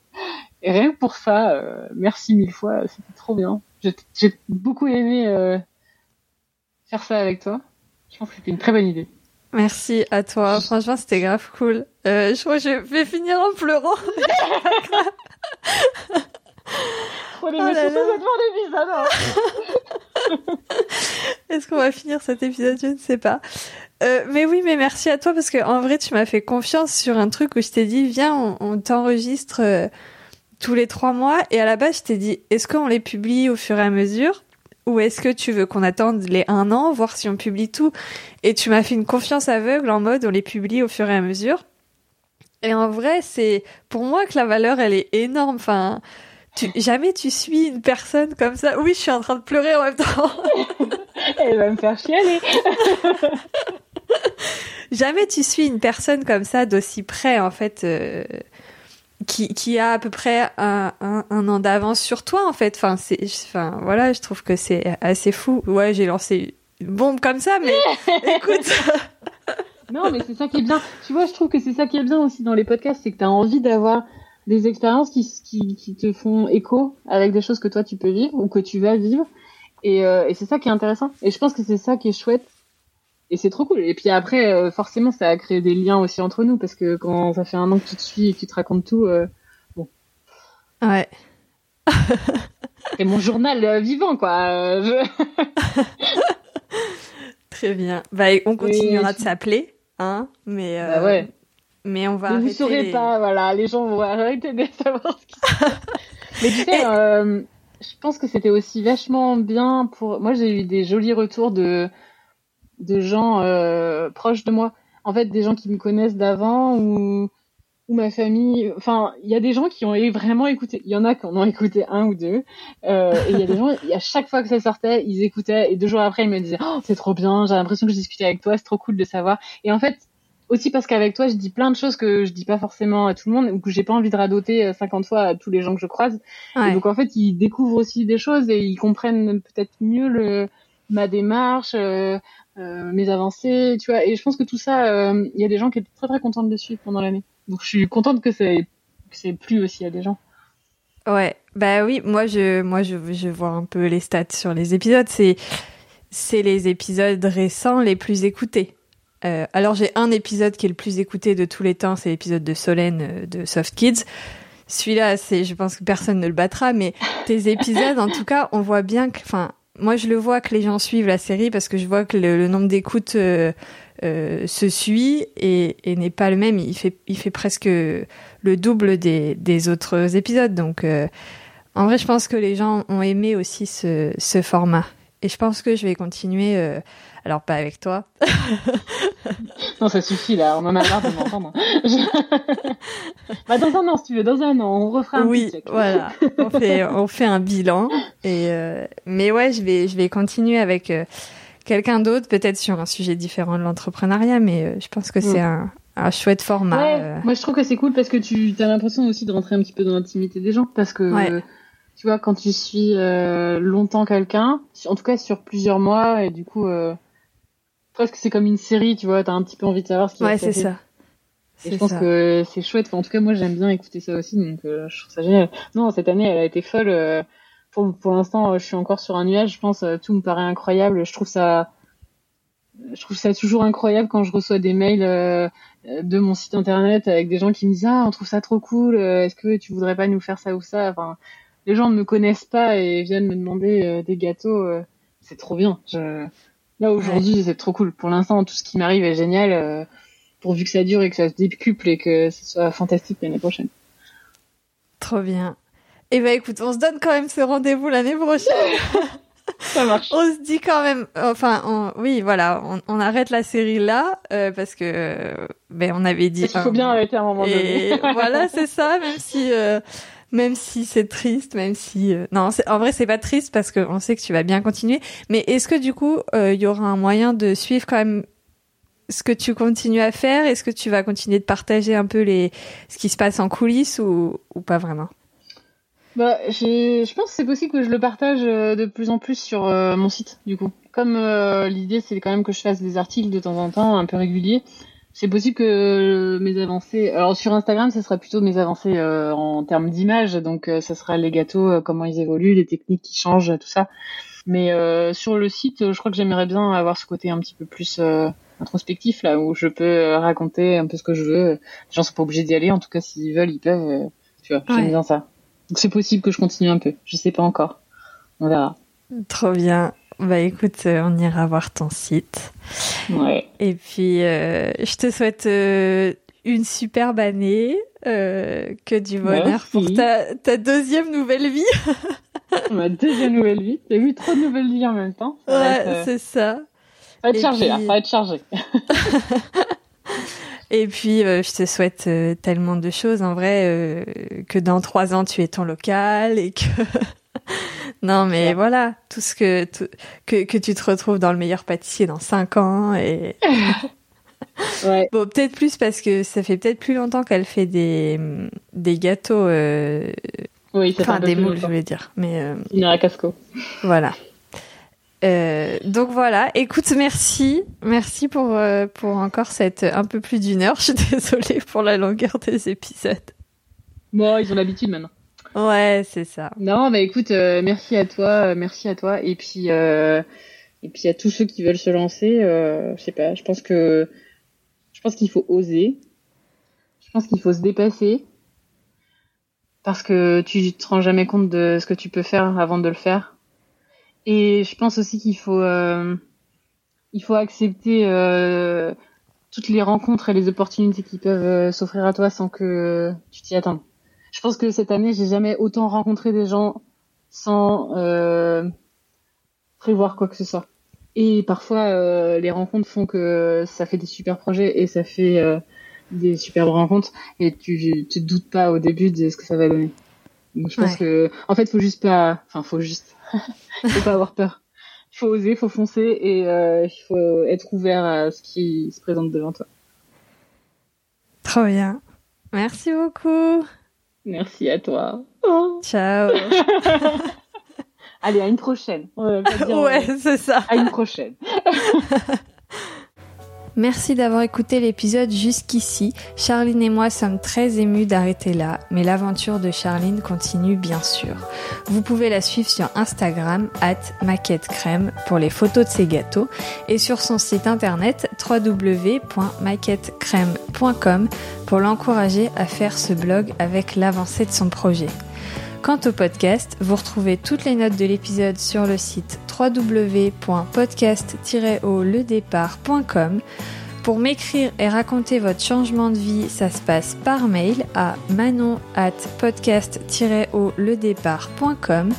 Et rien que pour ça, euh, merci mille fois, c'était trop bien. J'ai beaucoup aimé euh, faire ça avec toi. Je pense que c'était une très bonne idée. Merci à toi. Franchement, c'était grave cool. Euh, je crois que je vais finir en pleurant. oh là Est-ce qu'on va finir cet épisode? Je ne sais pas. Euh, mais oui, mais merci à toi parce que en vrai, tu m'as fait confiance sur un truc où je t'ai dit, viens, on, on t'enregistre euh, tous les trois mois. Et à la base, je t'ai dit, est-ce qu'on les publie au fur et à mesure? Ou est-ce que tu veux qu'on attende les un an, voir si on publie tout? Et tu m'as fait une confiance aveugle en mode on les publie au fur et à mesure. Et en vrai, c'est pour moi que la valeur, elle est énorme. Enfin, tu, jamais tu suis une personne comme ça. Oui, je suis en train de pleurer en même temps. elle va me faire chialer. jamais tu suis une personne comme ça d'aussi près, en fait. Euh, qui, qui a à peu près un, un, un an d'avance sur toi en fait. Enfin, c'est, enfin voilà, je trouve que c'est assez fou. Ouais, j'ai lancé une bombe comme ça, mais écoute. non, mais c'est ça qui est bien. Tu vois, je trouve que c'est ça qui est bien aussi dans les podcasts, c'est que tu as envie d'avoir des expériences qui, qui, qui, te font écho avec des choses que toi tu peux vivre ou que tu vas vivre. Et, euh, et c'est ça qui est intéressant. Et je pense que c'est ça qui est chouette et c'est trop cool. Et puis après, euh, forcément, ça a créé des liens aussi entre nous parce que quand ça fait un an que tu te suis et que tu te racontes tout, euh, bon. Ouais. c'est mon journal euh, vivant, quoi. Très bien. Bah, on continuera de s'appeler, hein. Mais bah ouais. mais on va. Mais vous saurez les- pas, voilà, les gens vont arrêter de savoir ce qui. Mais tu sais, euh, je pense que c'était aussi vachement bien pour. Moi, j'ai eu des jolis retours de de gens euh, proches de moi. En fait, des gens qui me connaissent d'avant ou ou ma famille. Enfin, il y a des gens qui ont vraiment écouté. Il y en a qui en ont écouté un ou deux. Euh, et il y a des gens, à chaque fois que ça sortait, ils écoutaient. Et deux jours après, ils me disaient oh, c'est trop bien. J'ai l'impression que je discutais avec toi. C'est trop cool de savoir. Et en fait, aussi parce qu'avec toi, je dis plein de choses que je dis pas forcément à tout le monde ou que j'ai pas envie de radoter euh, 50 fois à tous les gens que je croise. Et Ouais. donc en fait, ils découvrent aussi des choses et ils comprennent peut-être mieux le ma démarche, euh, euh, mes avancées, tu vois. Et je pense que tout ça, euh, il y a des gens qui étaient très très contents de le suivre pendant l'année. Donc je suis contente que c'est que c'est plu aussi à des gens. Ouais, bah oui, moi je, moi je, vois un peu les stats sur les épisodes. C'est, c'est les épisodes récents les plus écoutés. Euh, alors j'ai un épisode qui est le plus écouté de tous les temps, c'est l'épisode de Solène euh, de Soft Kids. Celui-là, c'est, je pense que personne ne le battra, mais tes épisodes, en tout cas, on voit bien que, enfin, moi je le vois que les gens suivent la série parce que je vois que le, le nombre d'écoutes euh, euh, se suit et, et n'est pas le même. Il fait, il fait presque le double des, des autres épisodes. Donc, euh, en vrai, je pense que les gens ont aimé aussi ce, ce format. Et je pense que je vais continuer. Alors, pas avec toi. Non, ça suffit là, on en a marre de m'entendre. bah dans un an, si tu veux, dans un an, on refera un oui, petit check. voilà. On fait, on fait un bilan. Et euh, mais ouais, je vais, je vais continuer avec euh, quelqu'un d'autre, peut-être sur un sujet différent de l'entrepreneuriat. Mais euh, je pense que c'est un, un chouette format. Ouais, euh. moi je trouve que c'est cool parce que tu as l'impression aussi de rentrer un petit peu dans l'intimité des gens parce que Ouais. tu vois quand tu suis euh, longtemps quelqu'un, en tout cas sur plusieurs mois et du coup euh, presque c'est comme une série, tu vois, t'as un petit peu envie de savoir ce qui va Ouais, se c'est passer. ça. Et C'est je pense ça. que c'est chouette. Enfin, en tout cas, moi j'aime bien écouter ça aussi, donc euh, je trouve ça génial. Non, cette année elle a été folle. euh, pour pour l'instant, euh, je suis encore sur un nuage. Je pense euh, tout me paraît incroyable. Je trouve ça je trouve ça toujours incroyable quand je reçois des mails euh, de mon site internet avec des gens qui me disent ah on trouve ça trop cool est-ce que tu voudrais pas nous faire ça ou ça? Enfin les gens ne me connaissent pas et viennent me demander euh, des gâteaux c'est trop bien je... là aujourd'hui c'est trop cool pour l'instant tout ce qui m'arrive est génial euh, pourvu que ça dure et que ça se décuple et que ce soit fantastique l'année prochaine Trop bien. Et ben écoute, on se donne quand même ce rendez-vous l'année prochaine. ça marche on se dit quand même, enfin, on- oui, voilà, on, on arrête la série là euh, parce que euh, ben on avait dit. il faut bien arrêter à un moment donné Et voilà, c'est ça, même si, même si c'est triste, même si, euh, non, en vrai, c'est pas triste parce qu'on sait que tu vas bien continuer. Mais est-ce que du coup, euh, il y aura un moyen de suivre quand même ce que tu continues à faire? Est-ce que tu vas continuer de partager un peu les, ce qui se passe en coulisses ou, pas vraiment? Bah, je pense que c'est possible que je le partage euh, de plus en plus sur euh, mon site, du coup. Comme euh, l'idée, c'est quand même que je fasse des articles de temps en temps, un peu réguliers, c'est possible que mes avancées... Alors, sur Instagram, ça sera plutôt mes avancées euh, en termes d'image, donc euh, ça sera les gâteaux, euh, comment ils évoluent, les techniques qui changent, tout ça. Mais euh, sur le site, je crois que j'aimerais bien avoir ce côté un petit peu plus euh, introspectif, là, où je peux euh, raconter un peu ce que je veux. Les gens sont pas obligés d'y aller, en tout cas, s'ils veulent, ils peuvent. euh, tu vois, Ouais. j'aime bien ça. Donc c'est possible que je continue un peu. Je sais pas encore. On verra. Trop bien. Bah écoute, euh, on ira voir ton site. Ouais. Et puis, euh, je te souhaite euh, une superbe année, euh, que du bonheur Merci. pour ta, ta deuxième nouvelle vie. Ma deuxième nouvelle vie. J'ai vu trop de nouvelles vies en même temps. Ça Ouais, être, c'est ça. ça va être Et chargé, là. puis- Ça va être chargé. Et puis, euh, je te souhaite euh, tellement de choses, en vrai, euh, que dans trois ans, tu aies ton local et que... non, mais Ouais. voilà, tout ce que, tout- que... Que tu te retrouves dans le meilleur pâtissier dans cinq ans et... Ouais. Bon, peut-être plus parce que ça fait peut-être plus longtemps qu'elle fait des, des gâteaux, euh, Oui, enfin des moules, je veux dire. Mais euh, Une à Casco. voilà. Euh, donc voilà, écoute, merci, merci pour euh, pour encore cette un peu plus d'une heure. Je suis désolée pour la longueur des épisodes. Bon, ils ont l'habitude maintenant. Ouais, c'est ça. Non, bah écoute, euh, merci à toi, euh, merci à toi, et puis euh, et puis à tous ceux qui veulent se lancer. Euh, je sais pas, je pense que je pense qu'il faut oser. Je pense qu'il faut se dépasser parce que tu te rends jamais compte de ce que tu peux faire avant de le faire. Et je pense aussi qu'il faut euh, il faut accepter euh, toutes les rencontres et les opportunités qui peuvent s'offrir à toi sans que tu t'y attendes. Je pense que cette année, j'ai jamais autant rencontré des gens sans prévoir quoi que ce soit. Et parfois, les rencontres font que ça fait des super projets et ça fait des superbes rencontres et tu te doutes pas au début de ce que ça va donner. Donc je pense que en fait faut juste pas enfin faut juste faut pas avoir peur. Il faut oser, il faut foncer et euh, il faut être ouvert à ce qui se présente devant toi. Trop bien. Merci beaucoup. Merci à toi. Ciao. Allez, à une prochaine. ouais, c'est ça. À une prochaine. Merci d'avoir écouté l'épisode jusqu'ici. Charline et moi sommes très émus d'arrêter là, mais l'aventure de Charline continue bien sûr. Vous pouvez la suivre sur Instagram, at maquette crème pour les photos de ses gâteaux, et sur son site internet www.maquettecrème.com pour l'encourager à faire ce blog avec l'avancée de son projet. Quant au podcast, vous retrouvez toutes les notes de l'épisode sur le site www.podcast-ledépart.com. Pour m'écrire et raconter votre changement de vie, ça se passe par mail à manon at podcast-ledépart.com.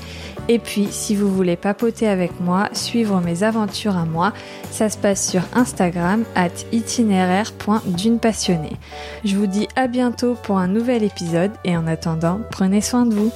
Et puis, si vous voulez papoter avec moi, suivre mes aventures à moi, ça se passe sur Instagram at itinéraire.d'une passionnée. Je vous dis à bientôt pour un nouvel épisode et en attendant, prenez soin de vous.